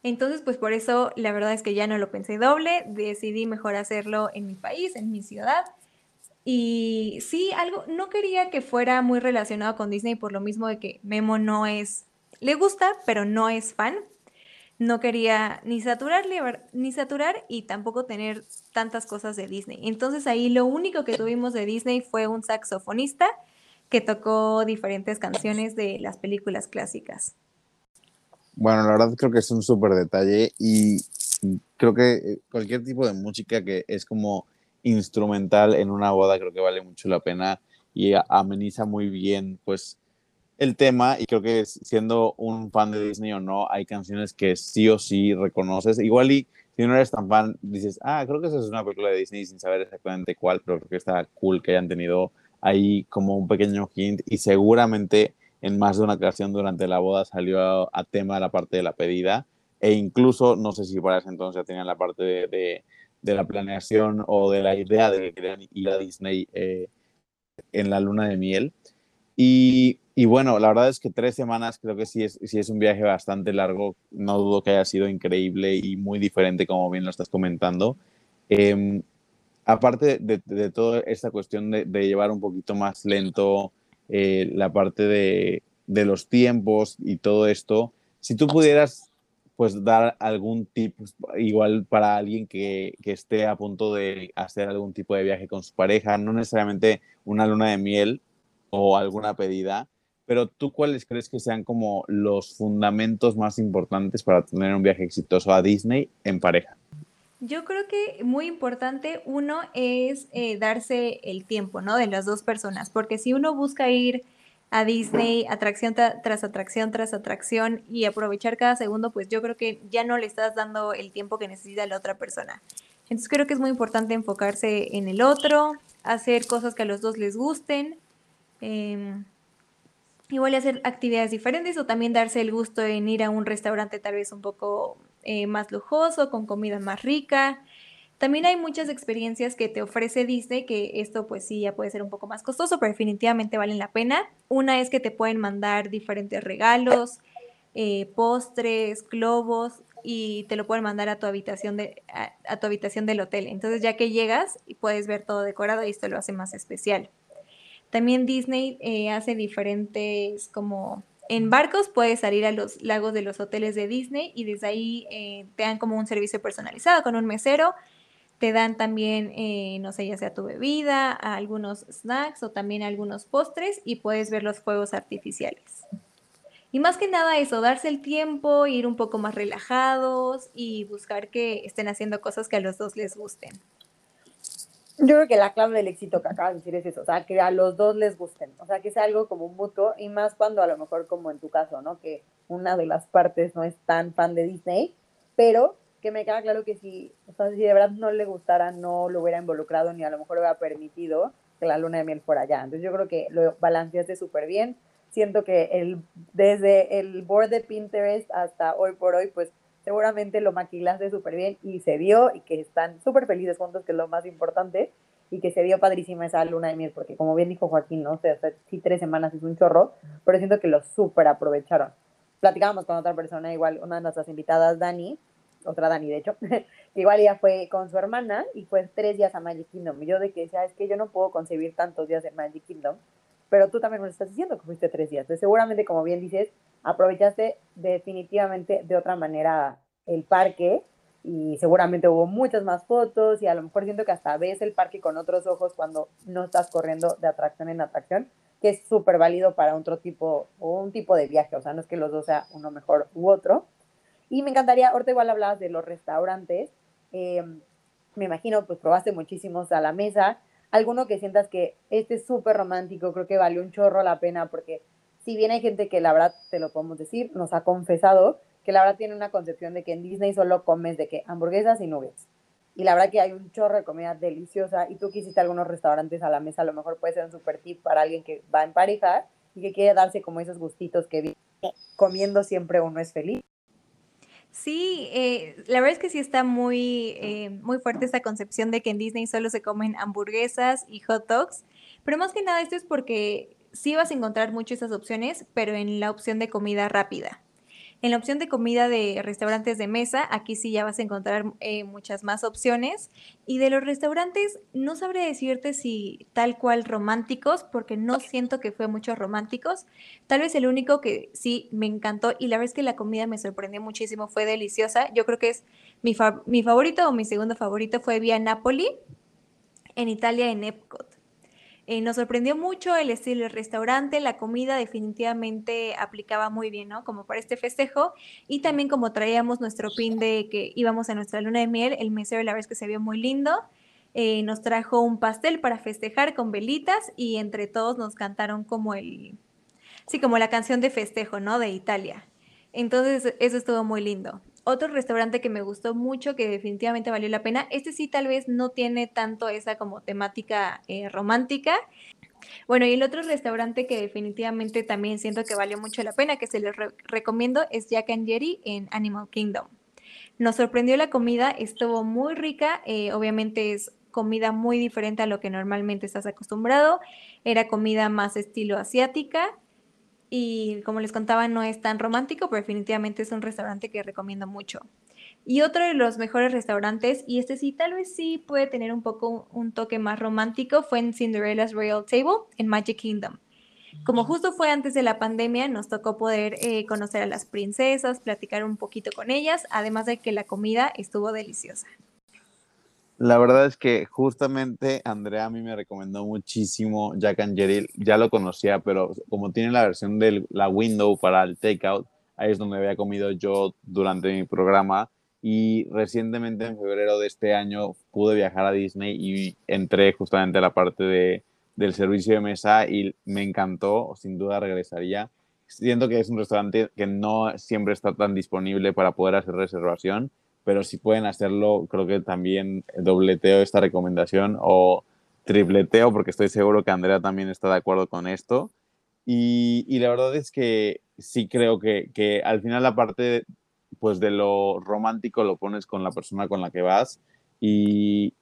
Entonces, pues por eso la verdad es que ya no lo pensé doble, decidí mejor hacerlo en mi país, en mi ciudad, y sí, algo, no quería que fuera muy relacionado con Disney por lo mismo de que Memo no es, le gusta, pero no es fan. No quería ni saturar, ni saturar y tampoco tener tantas cosas de Disney. Entonces ahí lo único que tuvimos de Disney fue un saxofonista que tocó diferentes canciones de las películas clásicas. Bueno, la verdad creo que es un súper detalle y creo que eh, cualquier tipo de música que es como instrumental en una boda creo que vale mucho la pena y ameniza muy bien pues el tema. Y creo que siendo un fan de Disney o no hay canciones que sí o sí reconoces. Igual y si no eres tan fan dices ah creo que esa es una película de Disney sin saber exactamente cuál pero creo que está cool que hayan tenido ahí como un pequeño hint. Y seguramente en más de una ocasión durante la boda salió a, tema la parte de la pedida. E incluso no sé si para ese entonces ya tenían la parte de la planeación o de la idea de ir a Disney eh, en la luna de miel. Y, y, bueno, la verdad es que tres semanas creo que sí es, sí es un viaje bastante largo. No dudo que haya sido increíble y muy diferente, como bien lo estás comentando. Eh, aparte de, de, toda esta cuestión de, de, llevar un poquito más lento eh, la parte de, de, los tiempos y todo esto, si tú pudieras pues dar algún tip igual para alguien que, que, esté a punto de hacer algún tipo de viaje con su pareja, no necesariamente una luna de miel o alguna pedida, pero tú cuáles crees que sean como los fundamentos más importantes para tener un viaje exitoso a Disney en pareja? Yo creo que muy importante, uno es eh, darse el tiempo, ¿no? De las dos personas, porque si uno busca ir a Disney atracción tras atracción tras atracción y aprovechar cada segundo, pues yo creo que ya no le estás dando el tiempo que necesita la otra persona. Entonces creo que es muy importante enfocarse en el otro, hacer cosas que a los dos les gusten, eh, igual hacer actividades diferentes o también darse el gusto en ir a un restaurante tal vez un poco eh, más lujoso, con comida más rica. También hay muchas experiencias que te ofrece Disney, que esto pues sí ya puede ser un poco más costoso, pero definitivamente valen la pena. Una es que te pueden mandar diferentes regalos, eh, postres, globos y te lo pueden mandar a tu habitación de a, tu habitación del hotel. Entonces ya que llegas y puedes ver todo decorado y esto lo hace más especial. También Disney eh, hace diferentes como en barcos puedes salir a los lagos de los hoteles de Disney y desde ahí eh, te dan como un servicio personalizado con un mesero. Te dan también, eh, no sé, ya sea tu bebida, algunos snacks o también algunos postres y puedes ver los fuegos artificiales. Y más que nada eso, darse el tiempo, ir un poco más relajados y buscar que estén haciendo cosas que a los dos les gusten. Yo creo que la clave del éxito que acabas de decir es eso, o sea, que a los dos les gusten, o sea, que sea algo como mutuo y más cuando a lo mejor como en tu caso, ¿no? Que una de las partes no es tan fan de Disney, pero que me queda claro que si, o sea, si de verdad no le gustara, no lo hubiera involucrado ni a lo mejor hubiera permitido que la luna de miel fuera allá. Entonces yo creo que lo balanceaste súper bien. Siento que el, desde el board de Pinterest hasta hoy por hoy, pues seguramente lo maquilaste súper bien y se vio y que están súper felices juntos, que es lo más importante, y que se vio padrísima esa luna de miel, porque como bien dijo Joaquín, ¿no? O sea, sí, tres semanas es un chorro, pero siento que lo súper aprovecharon. Platicábamos con otra persona, igual una de nuestras invitadas, Dani, otra Dani de hecho, que igual ella fue con su hermana y fue tres días a Magic Kingdom. Y yo de que decía, es que yo no puedo concebir tantos días en Magic Kingdom, pero tú también me lo estás diciendo que fuiste tres días. Entonces seguramente, como bien dices, aprovechaste definitivamente de otra manera el parque y seguramente hubo muchas más fotos y a lo mejor siento que hasta ves el parque con otros ojos cuando no estás corriendo de atracción en atracción, que es súper válido para otro tipo o un tipo de viaje, o sea, no es que los dos sea uno mejor u otro. Y me encantaría, ahorita igual hablabas de los restaurantes, eh, me imagino pues probaste muchísimos a la mesa, alguno que sientas que este es súper romántico, creo que valió un chorro la pena porque si bien hay gente que la verdad, te lo podemos decir, nos ha confesado que la verdad tiene una concepción de que en Disney solo comes de que hamburguesas y nuggets. Y la verdad que hay un chorro de comida deliciosa y tú quisiste algunos restaurantes a la mesa, a lo mejor puede ser un super tip para alguien que va en pareja y que quiere darse como esos gustitos que comiendo siempre uno es feliz. Sí, eh, la verdad es que sí está muy, eh, muy fuerte esta concepción de que en Disney solo se comen hamburguesas y hot dogs, pero más que nada esto es porque sí vas a encontrar muchas esas opciones, pero en la opción de comida rápida. En la opción de comida de restaurantes de mesa, aquí sí ya vas a encontrar eh, muchas más opciones. Y de los restaurantes, no sabré decirte si tal cual románticos, porque no siento que fue muchos románticos. Tal vez el único que sí me encantó y la verdad es que la comida me sorprendió muchísimo, fue deliciosa. Yo creo que es mi, mi favorito o mi segundo favorito fue Vía Napoli, en Italia, en Epcot. Eh, nos sorprendió mucho el estilo del restaurante, la comida definitivamente aplicaba muy bien, ¿no? Como para este festejo. Y también como traíamos nuestro pin de que íbamos a nuestra luna de miel, el mesero la vez que se vio muy lindo. Eh, nos trajo un pastel para festejar con velitas y entre todos nos cantaron como el, sí, como la canción de festejo, ¿no? De Italia. Entonces eso estuvo muy lindo. Otro restaurante que me gustó mucho, que definitivamente valió la pena, este sí tal vez no tiene tanto esa como temática eh, romántica. Bueno, y el otro restaurante que definitivamente también siento que valió mucho la pena, que se les recomiendo, es Jack and Jerry en Animal Kingdom. Nos sorprendió la comida, estuvo muy rica, eh, obviamente es comida muy diferente a lo que normalmente estás acostumbrado, era comida más estilo asiática y como les contaba no es tan romántico, pero definitivamente es un restaurante que recomiendo mucho. Y otro de los mejores restaurantes, y este sí tal vez sí puede tener un poco un toque más romántico, fue en Cinderella's Royal Table en Magic Kingdom. Como justo fue antes de la pandemia, nos tocó poder eh, conocer a las princesas, platicar un poquito con ellas, además de que la comida estuvo deliciosa. La verdad es que justamente Andrea a mí me recomendó muchísimo Jack and Jill. Ya lo conocía, pero como tiene la versión de la window para el takeout, ahí es donde había comido yo durante mi programa. Y recientemente, en febrero de este año, pude viajar a Disney y entré justamente a la parte de del servicio de mesa y me encantó, sin duda regresaría. Siento que es un restaurante que no siempre está tan disponible para poder hacer reservación, pero si pueden hacerlo, creo que también dobleteo esta recomendación o tripleteo, porque estoy seguro que Andrea también está de acuerdo con esto. Y, y la verdad es que sí creo que, que al final la parte pues de lo romántico lo pones con la persona con la que vas y,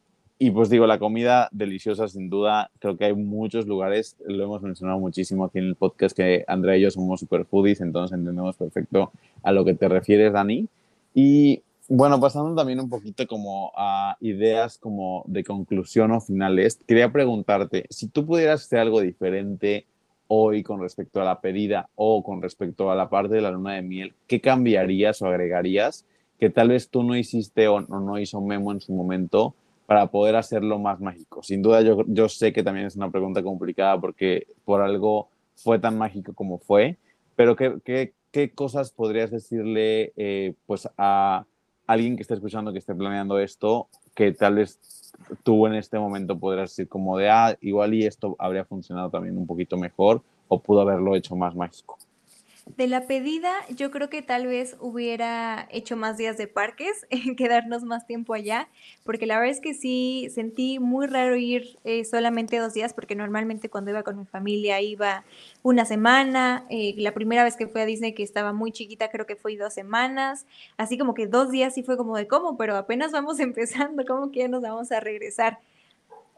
y pues digo, la comida deliciosa sin duda, creo que hay muchos lugares, lo hemos mencionado muchísimo aquí en el podcast, que Andrea y yo somos super foodies, entonces entendemos perfecto a lo que te refieres, Dani. Y bueno, pasando también un poquito como a ideas como de conclusión o finales, quería preguntarte, si tú pudieras hacer algo diferente hoy con respecto a la pedida o con respecto a la parte de la luna de miel, ¿qué cambiarías o agregarías que tal vez tú no hiciste o no hizo Memo en su momento? para poder hacerlo más mágico? Sin duda yo, yo sé que también es una pregunta complicada porque por algo fue tan mágico como fue, pero ¿qué, qué, qué cosas podrías decirle eh, pues a alguien que esté escuchando, que esté planeando esto, que tal vez tú en este momento podrías decir como de, ah, igual y esto habría funcionado también un poquito mejor o pudo haberlo hecho más mágico? De la pedida, yo creo que tal vez hubiera hecho más días de parques, quedarnos más tiempo allá, porque la verdad es que sí sentí muy raro ir eh, solamente dos días, porque normalmente cuando iba con mi familia iba una semana. Eh, la primera vez que fui a Disney, que estaba muy chiquita, creo que fue dos semanas. Así como que dos días sí fue como de cómo, pero apenas vamos empezando, ¿cómo que ya nos vamos a regresar?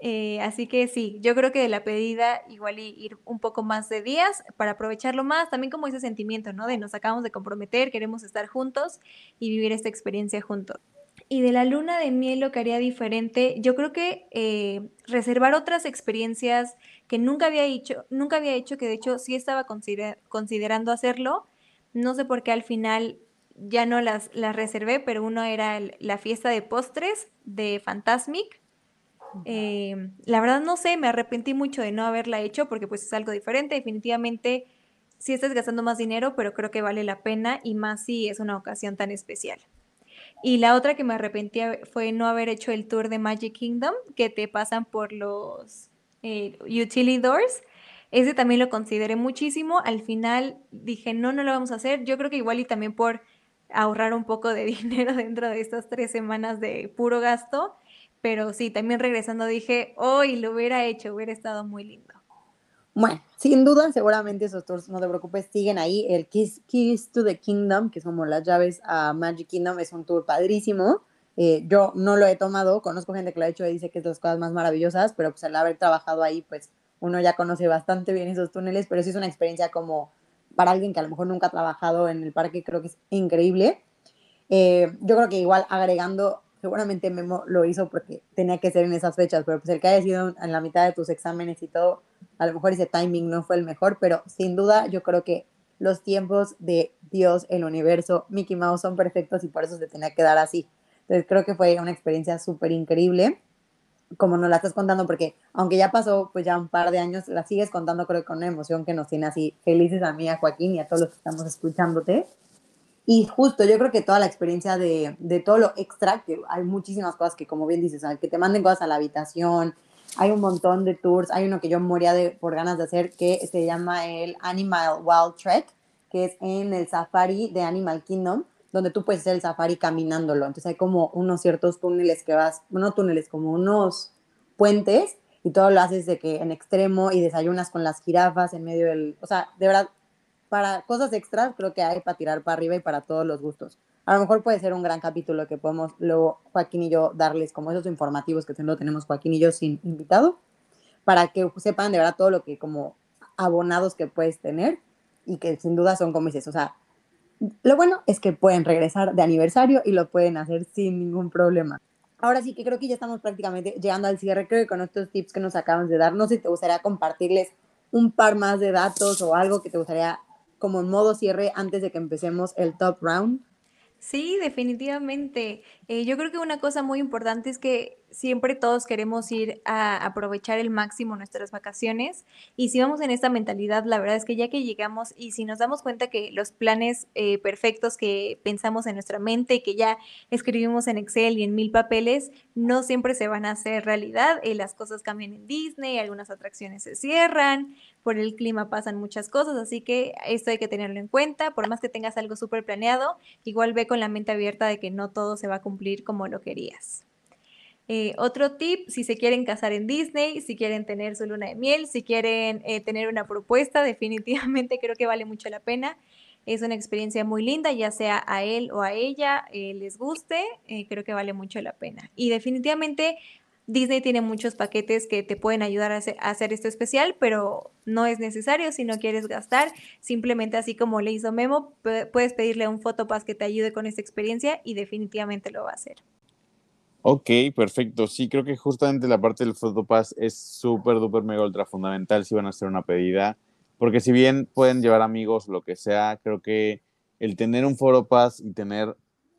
Eh, así que sí, yo creo que de la pedida igual ir un poco más de días para aprovecharlo más, también como ese sentimiento, ¿no? De nos acabamos de comprometer, queremos estar juntos y vivir esta experiencia juntos. Y de la luna de miel lo que haría diferente, yo creo que eh, reservar otras experiencias que nunca había hecho, nunca había hecho, que de hecho sí estaba considerando hacerlo. No sé por qué al final ya no las, las reservé, pero uno era la fiesta de postres de Fantasmic eh, la verdad no sé, me arrepentí mucho de no haberla hecho porque pues es algo diferente. Definitivamente sí estás gastando más dinero, pero creo que vale la pena y más si es una ocasión tan especial. Y la otra que me arrepentí fue no haber hecho el tour de Magic Kingdom, que te pasan por los eh, utility doors. Ese también lo consideré muchísimo. Al final dije, no, no lo vamos a hacer. Yo creo que igual y también por ahorrar un poco de dinero dentro de estas tres semanas de puro gasto, pero sí, también regresando dije, hoy lo hubiera hecho, hubiera estado muy lindo. Bueno, sin duda, seguramente esos tours, no te preocupes, siguen ahí. El Kiss, Keys to the Kingdom, que es como las llaves a Magic Kingdom, es un tour padrísimo. Eh, yo no lo he tomado, conozco gente que lo ha hecho y dice que es las cosas más maravillosas, pero pues al haber trabajado ahí, pues uno ya conoce bastante bien esos túneles, pero sí es una experiencia como para alguien que a lo mejor nunca ha trabajado en el parque, creo que es increíble. Eh, yo creo que igual agregando seguramente Memo lo hizo porque tenía que ser en esas fechas, pero pues el que haya sido en la mitad de tus exámenes y todo, a lo mejor ese timing no fue el mejor, pero sin duda yo creo que los tiempos de Dios, el universo, Mickey Mouse son perfectos y por eso se tenía que dar así. Entonces creo que fue una experiencia súper increíble, como nos la estás contando, porque aunque ya pasó pues ya un par de años, la sigues contando creo con una emoción que nos tiene así felices a mí, a Joaquín y a todos los que estamos escuchándote. Y justo, yo creo que toda la experiencia de, de, todo lo extra, que hay muchísimas cosas que, como bien dices, que te manden cosas a la habitación, hay un montón de tours, hay uno que yo moría de, por ganas de hacer que se llama el Animal Wild Trek, que es en el safari de Animal Kingdom, donde tú puedes hacer el safari caminándolo. Entonces hay como unos ciertos túneles que vas, no túneles, como unos puentes, y todo lo haces de que en extremo y desayunas con las jirafas en medio del, o sea, de verdad para cosas extras creo que hay para tirar para arriba y para todos los gustos. a lo mejor puede ser un gran capítulo que podemos luego Joaquín y yo darles como esos informativos que tenemos Joaquín y yo sin invitado, para que sepan de verdad todo lo que como abonados que puedes tener y que sin duda son como dices, o sea, lo bueno es que pueden regresar de aniversario y lo pueden hacer sin ningún problema. Ahora sí que creo que ya estamos prácticamente llegando al cierre, creo que con estos tips que nos acaban de dar, no sé si te gustaría compartirles un par más de datos o algo que te gustaría como en modo cierre antes de que empecemos el top round. Sí, definitivamente. Eh, yo creo que una cosa muy importante es que siempre todos queremos ir a aprovechar el máximo nuestras vacaciones y si vamos en esta mentalidad, la verdad es que ya que llegamos y si nos damos cuenta que los planes eh, perfectos que pensamos en nuestra mente, que ya escribimos en Excel y en mil papeles, no siempre se van a hacer realidad. Eh, las cosas cambian en Disney, algunas atracciones se cierran, por el clima pasan muchas cosas, así que esto hay que tenerlo en cuenta. Por más que tengas algo súper planeado, igual ve con la mente abierta de que no todo se va a cumplir como lo querías. Eh, otro tip, si se quieren casar en Disney, si quieren tener su luna de miel, si quieren eh, tener una propuesta, definitivamente creo que vale mucho la pena. Es una experiencia muy linda, ya sea a él o a ella eh, les guste, creo que vale mucho la pena. Y definitivamente Disney tiene muchos paquetes que te pueden ayudar a hacer, esto especial, pero no es necesario si no quieres gastar. Simplemente así como le hizo Memo, puedes pedirle a un Photopass que te ayude con esta experiencia y definitivamente lo va a hacer. Ok, perfecto. Sí, creo que justamente la parte del Photopass es súper, duper, mega, ultra fundamental si van a hacer una pedida. Porque si bien pueden llevar amigos, lo que sea, creo que el tener un Photopass y tener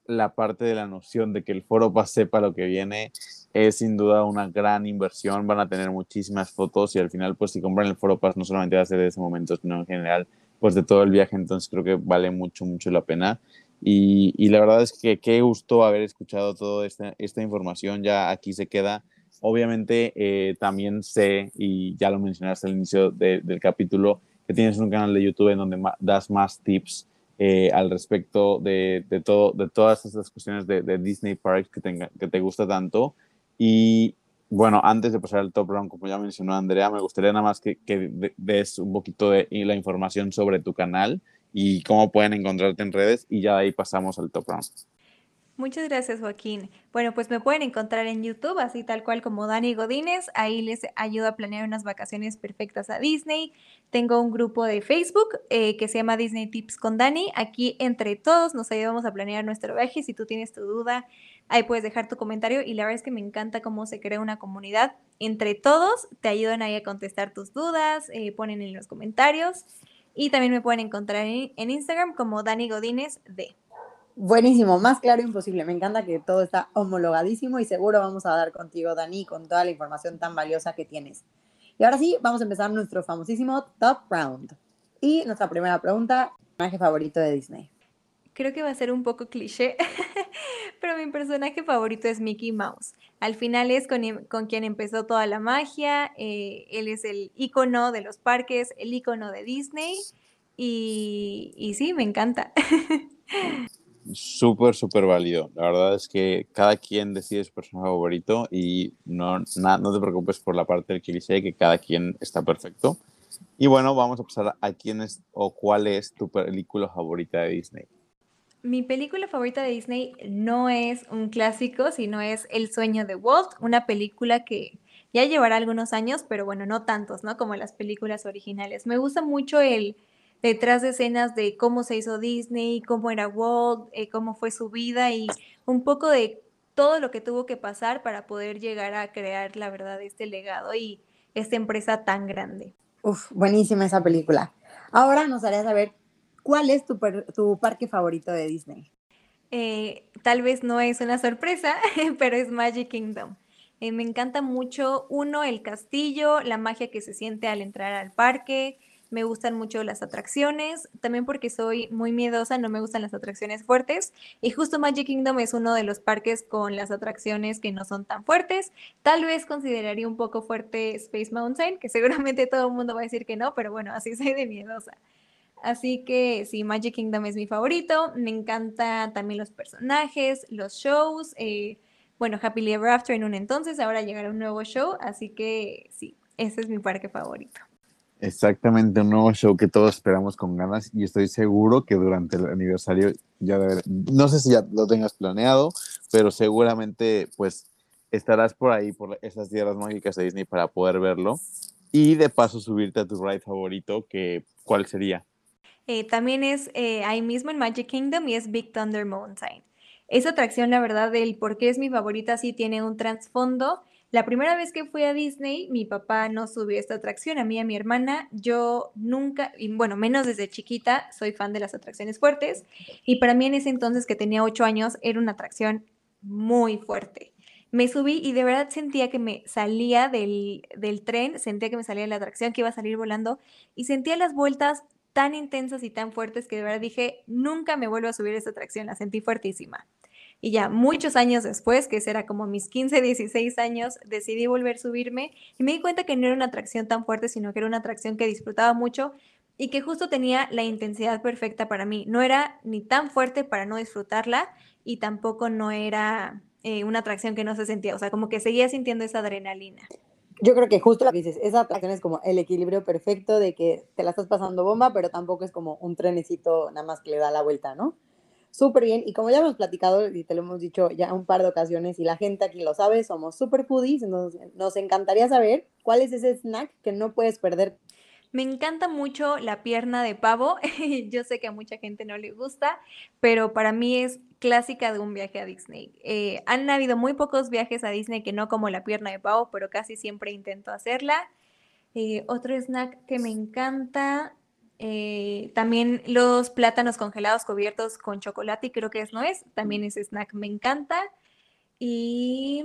la parte de la noción de que el Photopass sepa lo que viene es sin duda una gran inversión. Van a tener muchísimas fotos y al final, pues si compran el Photopass, no solamente va a ser de ese momento, sino en general, pues de todo el viaje. Entonces creo que vale mucho, mucho la pena. Y, la verdad es que qué gusto haber escuchado toda esta, esta información, ya aquí se queda. Obviamente eh, también sé, y ya lo mencionaste al inicio del capítulo, que tienes un canal de YouTube en donde das más tips eh, al respecto de, de, todo, de todas estas cuestiones de, Disney Parks que, tenga, que te gusta tanto. Y bueno, antes de pasar al top round, como ya mencionó Andrea, me gustaría nada más que, que des un poquito de la información sobre tu canal y cómo pueden encontrarte en redes y ya de ahí pasamos al top round. Muchas gracias, Joaquín. Bueno, pues me pueden encontrar en YouTube, así tal cual como Dani Godínez. Ahí les ayudo a planear unas vacaciones perfectas a Disney. Tengo un grupo de Facebook eh, que se llama Disney Tips con Dani. Aquí entre todos nos ayudamos a planear nuestro viaje. Si tú tienes tu duda, ahí puedes dejar tu comentario. Y la verdad es que me encanta cómo se crea una comunidad. Entre todos te ayudan ahí a contestar tus dudas, eh, ponen en los comentarios. Y también me pueden encontrar en, Instagram como Dani Godínez D. Buenísimo, más claro imposible. Me encanta que todo está homologadísimo y seguro vamos a dar contigo, Dani, con toda la información tan valiosa que tienes. Y ahora sí, vamos a empezar nuestro famosísimo Top Round. Y nuestra primera pregunta, personaje favorito de Disney. Creo que va a ser un poco cliché, pero mi personaje favorito es Mickey Mouse. Al final es con, em, quien empezó toda la magia, eh, él es el icono de los parques, el icono de Disney y, sí, me encanta. Súper, súper válido. La verdad es que cada quien decide su personaje favorito y no, no te preocupes por la parte del cliché, que cada quien está perfecto. Y bueno, vamos a pasar a quién es o cuál es tu película favorita de Disney. Mi película favorita de Disney no es un clásico, sino es El sueño de Walt, una película que ya llevará algunos años, pero bueno, no tantos, ¿no? Como las películas originales. Me gusta mucho el detrás de escenas de cómo se hizo Disney, cómo era Walt, eh, cómo fue su vida y un poco de todo lo que tuvo que pasar para poder llegar a crear, la verdad, este legado y esta empresa tan grande. Uf, buenísima esa película. Ahora nos haría saber ¿Cuál es tu, parque favorito de Disney? Eh, tal vez no es una sorpresa, pero es Magic Kingdom. Eh, me encanta mucho, uno, el castillo, la magia que se siente al entrar al parque. Me gustan mucho las atracciones, también porque soy muy miedosa, no me gustan las atracciones fuertes. Y justo Magic Kingdom es uno de los parques con las atracciones que no son tan fuertes. Tal vez consideraría un poco fuerte Space Mountain, que seguramente todo el mundo va a decir que no, pero bueno, así soy de miedosa. Así que sí, Magic Kingdom es mi favorito. Me encantan también los personajes, los shows. Eh, bueno, Happily Ever After en un entonces, ahora llegará un nuevo show. Así que sí, ese es mi parque favorito. Exactamente, un nuevo show que todos esperamos con ganas y estoy seguro que durante el aniversario ya no sé si ya lo tengas planeado, pero seguramente pues estarás por ahí, por esas tierras mágicas de Disney para poder verlo y de paso subirte a tu ride favorito, que ¿cuál sería? Eh, también es eh, ahí mismo en Magic Kingdom y es Big Thunder Mountain. Esa atracción, la verdad, del por qué es mi favorita, sí tiene un trasfondo la primera vez que fui a Disney, mi papá no subió esta atracción, a mí y a mi hermana. Yo nunca, y bueno, menos desde chiquita, soy fan de las atracciones fuertes. Y para mí en ese entonces, que tenía ocho años, era una atracción muy fuerte. Me subí y de verdad sentía que me salía del, del tren, sentía que me salía de la atracción, que iba a salir volando, y sentía las vueltas tan intensas y tan fuertes que de verdad dije, nunca me vuelvo a subir a esta atracción, la sentí fuertísima. Y ya muchos años después, que será como mis 15, 16 años, decidí volver a subirme y me di cuenta que no era una atracción tan fuerte, sino que era una atracción que disfrutaba mucho y que justo tenía la intensidad perfecta para mí. No era ni tan fuerte para no disfrutarla y tampoco no era eh, una atracción que no se sentía, o sea, como que seguía sintiendo esa adrenalina. Yo creo que justo lo que dices, esa atracción es como el equilibrio perfecto de que te la estás pasando bomba, pero tampoco es como un trenecito nada más que le da la vuelta, ¿no? súper bien. Y como ya hemos platicado y te lo hemos dicho ya un par de ocasiones y la gente aquí lo sabe, somos super foodies. Nos, nos encantaría saber cuál es ese snack que no puedes perder. Me encanta mucho la pierna de pavo. Yo sé que a mucha gente no le gusta, pero para mí es clásica de un viaje a Disney. Eh, han habido muy pocos viajes a Disney que no como la pierna de pavo, pero casi siempre intento hacerla. Eh, otro snack que me encanta eh, también los plátanos congelados cubiertos con chocolate y creo que es no es. También ese snack me encanta. Y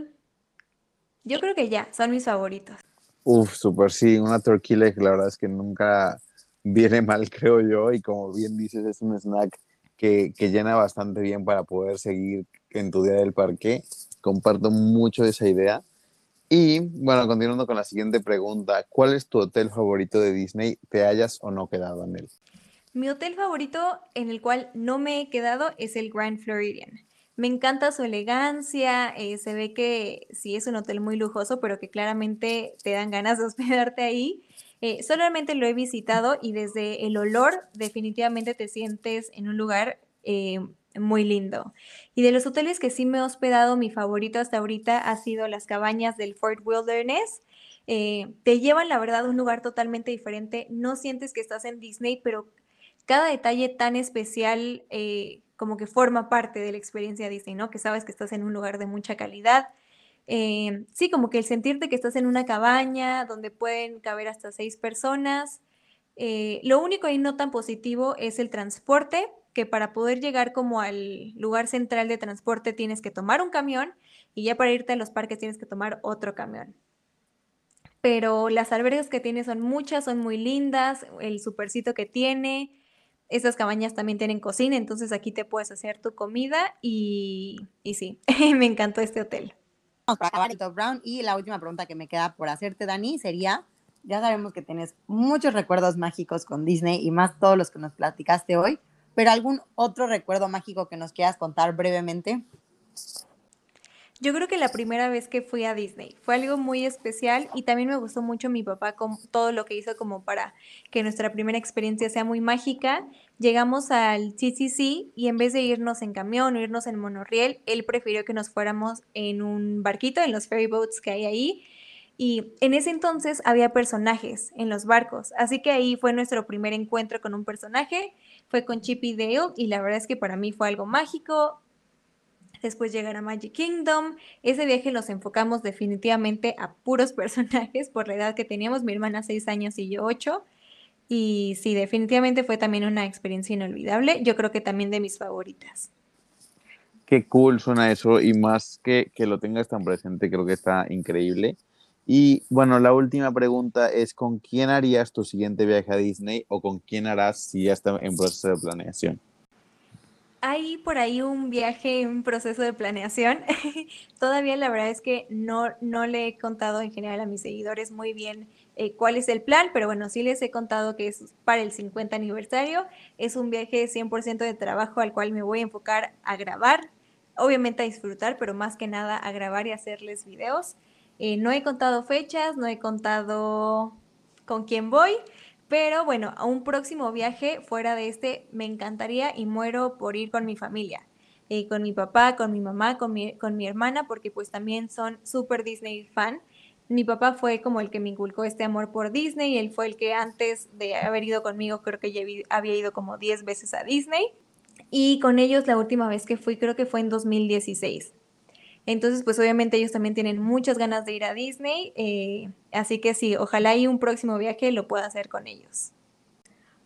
yo creo que ya, son mis favoritos. Uf, súper sí, una turkey leg, la verdad es que nunca viene mal, creo yo, y como bien dices, es un snack que, que llena bastante bien para poder seguir en tu día del parque. Comparto mucho esa idea. Y bueno, continuando con la siguiente pregunta, ¿cuál es tu hotel favorito de Disney? ¿Te hayas o no quedado en él? Mi hotel favorito en el cual no me he quedado es el Grand Floridian. Me encanta su elegancia, eh, se ve que sí es un hotel muy lujoso, pero que claramente te dan ganas de hospedarte ahí. Eh, solamente lo he visitado y desde el olor definitivamente te sientes en un lugar eh, muy lindo. Y de los hoteles que sí me he hospedado, mi favorito hasta ahorita ha sido las cabañas del Fort Wilderness. Te llevan, la verdad, a un lugar totalmente diferente. No sientes que estás en Disney, pero cada detalle tan especial como que forma parte de la experiencia Disney, ¿no? Que sabes que estás en un lugar de mucha calidad. Eh, sí, como que el sentirte que estás en una cabaña donde pueden caber hasta seis personas. lo único ahí no tan positivo es el transporte, que para poder llegar como al lugar central de transporte tienes que tomar un camión y ya para irte a los parques tienes que tomar otro camión. Pero las albergues que tiene son muchas, son muy lindas, el supercito que tiene, esas cabañas también tienen cocina, entonces aquí te puedes hacer tu comida y, y sí, me encantó este hotel. Para acabar Brown y la última pregunta que me queda por hacerte, Dani, sería, ya sabemos que tienes muchos recuerdos mágicos con Disney y más todos los que nos platicaste hoy, pero algún otro recuerdo mágico que nos quieras contar brevemente. Yo creo que la primera vez que fui a Disney fue algo muy especial y también me gustó mucho mi papá con todo lo que hizo como para que nuestra primera experiencia sea muy mágica. Llegamos al CCC y en vez de irnos en camión o irnos en monorriel, él prefirió que nos fuéramos en un barquito, en los ferry boats que hay ahí. Y en ese entonces había personajes en los barcos, así que ahí fue nuestro primer encuentro con un personaje fue con Chip y Dale y la verdad es que para mí fue algo mágico. Después llegar a Magic Kingdom. Ese viaje nos enfocamos definitivamente a puros personajes por la edad que teníamos, mi hermana seis años y yo ocho. Y sí, definitivamente fue también una experiencia inolvidable. Yo creo que también de mis favoritas. Qué cool suena eso y más que, que lo tengas tan presente, creo que está increíble. Y bueno, la última pregunta es, ¿con quién harías tu siguiente viaje a Disney o con quién harás si ya está en proceso de planeación? Hay por ahí un viaje, un proceso de planeación. Todavía la verdad es que no, no le he contado en general a mis seguidores muy bien eh, cuál es el plan, pero bueno, sí les he contado que es para el 50 aniversario. Es un viaje 100% de trabajo al cual me voy a enfocar a grabar, obviamente a disfrutar, pero más que nada a grabar y hacerles videos. Eh, no he contado fechas, no he contado con quién voy, Pero bueno, a un próximo viaje fuera de este me encantaría y muero por ir con mi familia. Eh, con mi papá, con mi mamá, con mi, con mi hermana, porque pues también son súper Disney fan. Mi papá fue como el que me inculcó este amor por Disney, él fue el que antes de haber ido conmigo creo que ya había ido como 10 veces a Disney. Y con ellos la última vez que fui creo que fue en 2016. Entonces, pues obviamente ellos también tienen muchas ganas de ir a Disney, eh, así que sí, ojalá y un próximo viaje lo pueda hacer con ellos.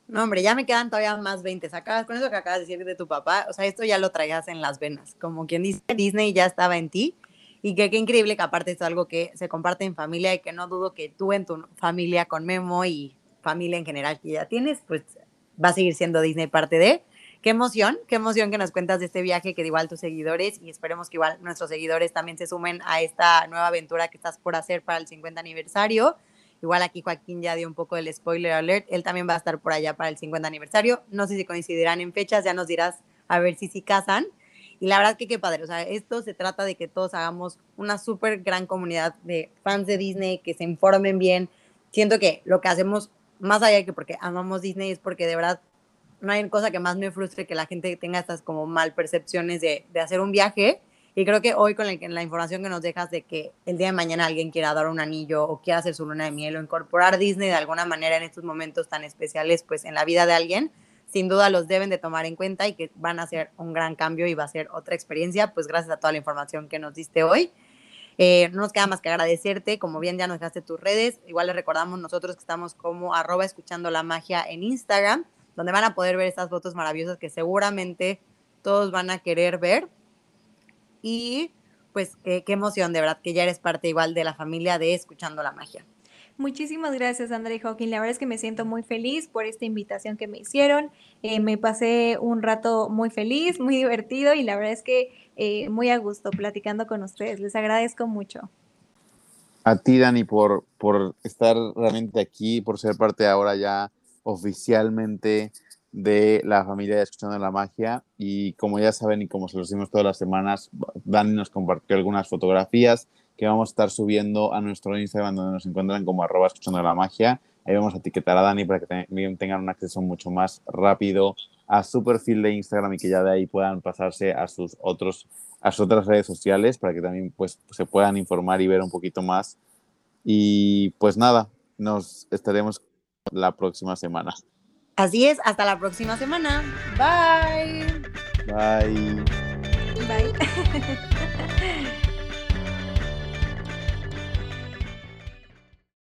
No, hombre, ya me quedan todavía más 20. Sacabas con eso que acabas de decir de tu papá, o sea, esto ya lo traías en las venas. Como quien dice, Disney ya estaba en ti. Y que qué increíble que aparte es algo que se comparte en familia y que no dudo que tú en tu familia con Memo y familia en general que ya tienes, pues va a seguir siendo Disney parte de qué emoción, qué emoción que nos cuentas de este viaje que igual tus seguidores y esperemos que igual nuestros seguidores también se sumen a esta nueva aventura que estás por hacer para el 50 aniversario. Igual aquí Joaquín ya dio un poco del spoiler alert, él también va a estar por allá para el 50 aniversario. No sé si coincidirán en fechas, ya nos dirás a ver si sí casan. Y la verdad que qué padre, o sea, esto se trata de que todos hagamos una súper gran comunidad de fans de Disney, que se informen bien. Siento que lo que hacemos, más allá de que porque amamos Disney, es porque de verdad no hay cosa que más me frustre que la gente tenga estas como mal percepciones de, de hacer un viaje. Y creo que hoy con la, información que nos dejas de que el día de mañana alguien quiera dar un anillo o quiera hacer su luna de miel o incorporar Disney de alguna manera en estos momentos tan especiales pues en la vida de alguien, sin duda los deben de tomar en cuenta y que van a ser un gran cambio y va a ser otra experiencia, pues gracias a toda la información que nos diste hoy. Eh, no nos queda más que agradecerte, como bien ya nos dejaste tus redes, igual les recordamos nosotros que estamos como arroba escuchando la magia en Instagram donde van a poder ver estas fotos maravillosas que seguramente todos van a querer ver. Y pues qué, emoción, de verdad, que ya eres parte igual de la familia de Escuchando la Magia. Muchísimas gracias, André Hawking. La verdad es que me siento muy feliz por esta invitación que me hicieron. Eh, me pasé un rato muy feliz, muy divertido y la verdad es que eh, muy a gusto platicando con ustedes. Les agradezco mucho. A ti, Dani, por, por estar realmente aquí, por ser parte ahora ya oficialmente de la familia de Escuchando la Magia y como ya saben y como se los decimos todas las semanas, Dani nos compartió algunas fotografías que vamos a estar subiendo a nuestro Instagram donde nos encuentran como arroba escuchando la magia. Ahí vamos a etiquetar a Dani para que también tengan un acceso mucho más rápido a su perfil de Instagram y que ya de ahí puedan pasarse a sus otros a sus otras redes sociales para que también pues se puedan informar y ver un poquito más. Y pues nada, nos estaremos la próxima semana. Así es, hasta la próxima semana. Bye. Bye. Bye.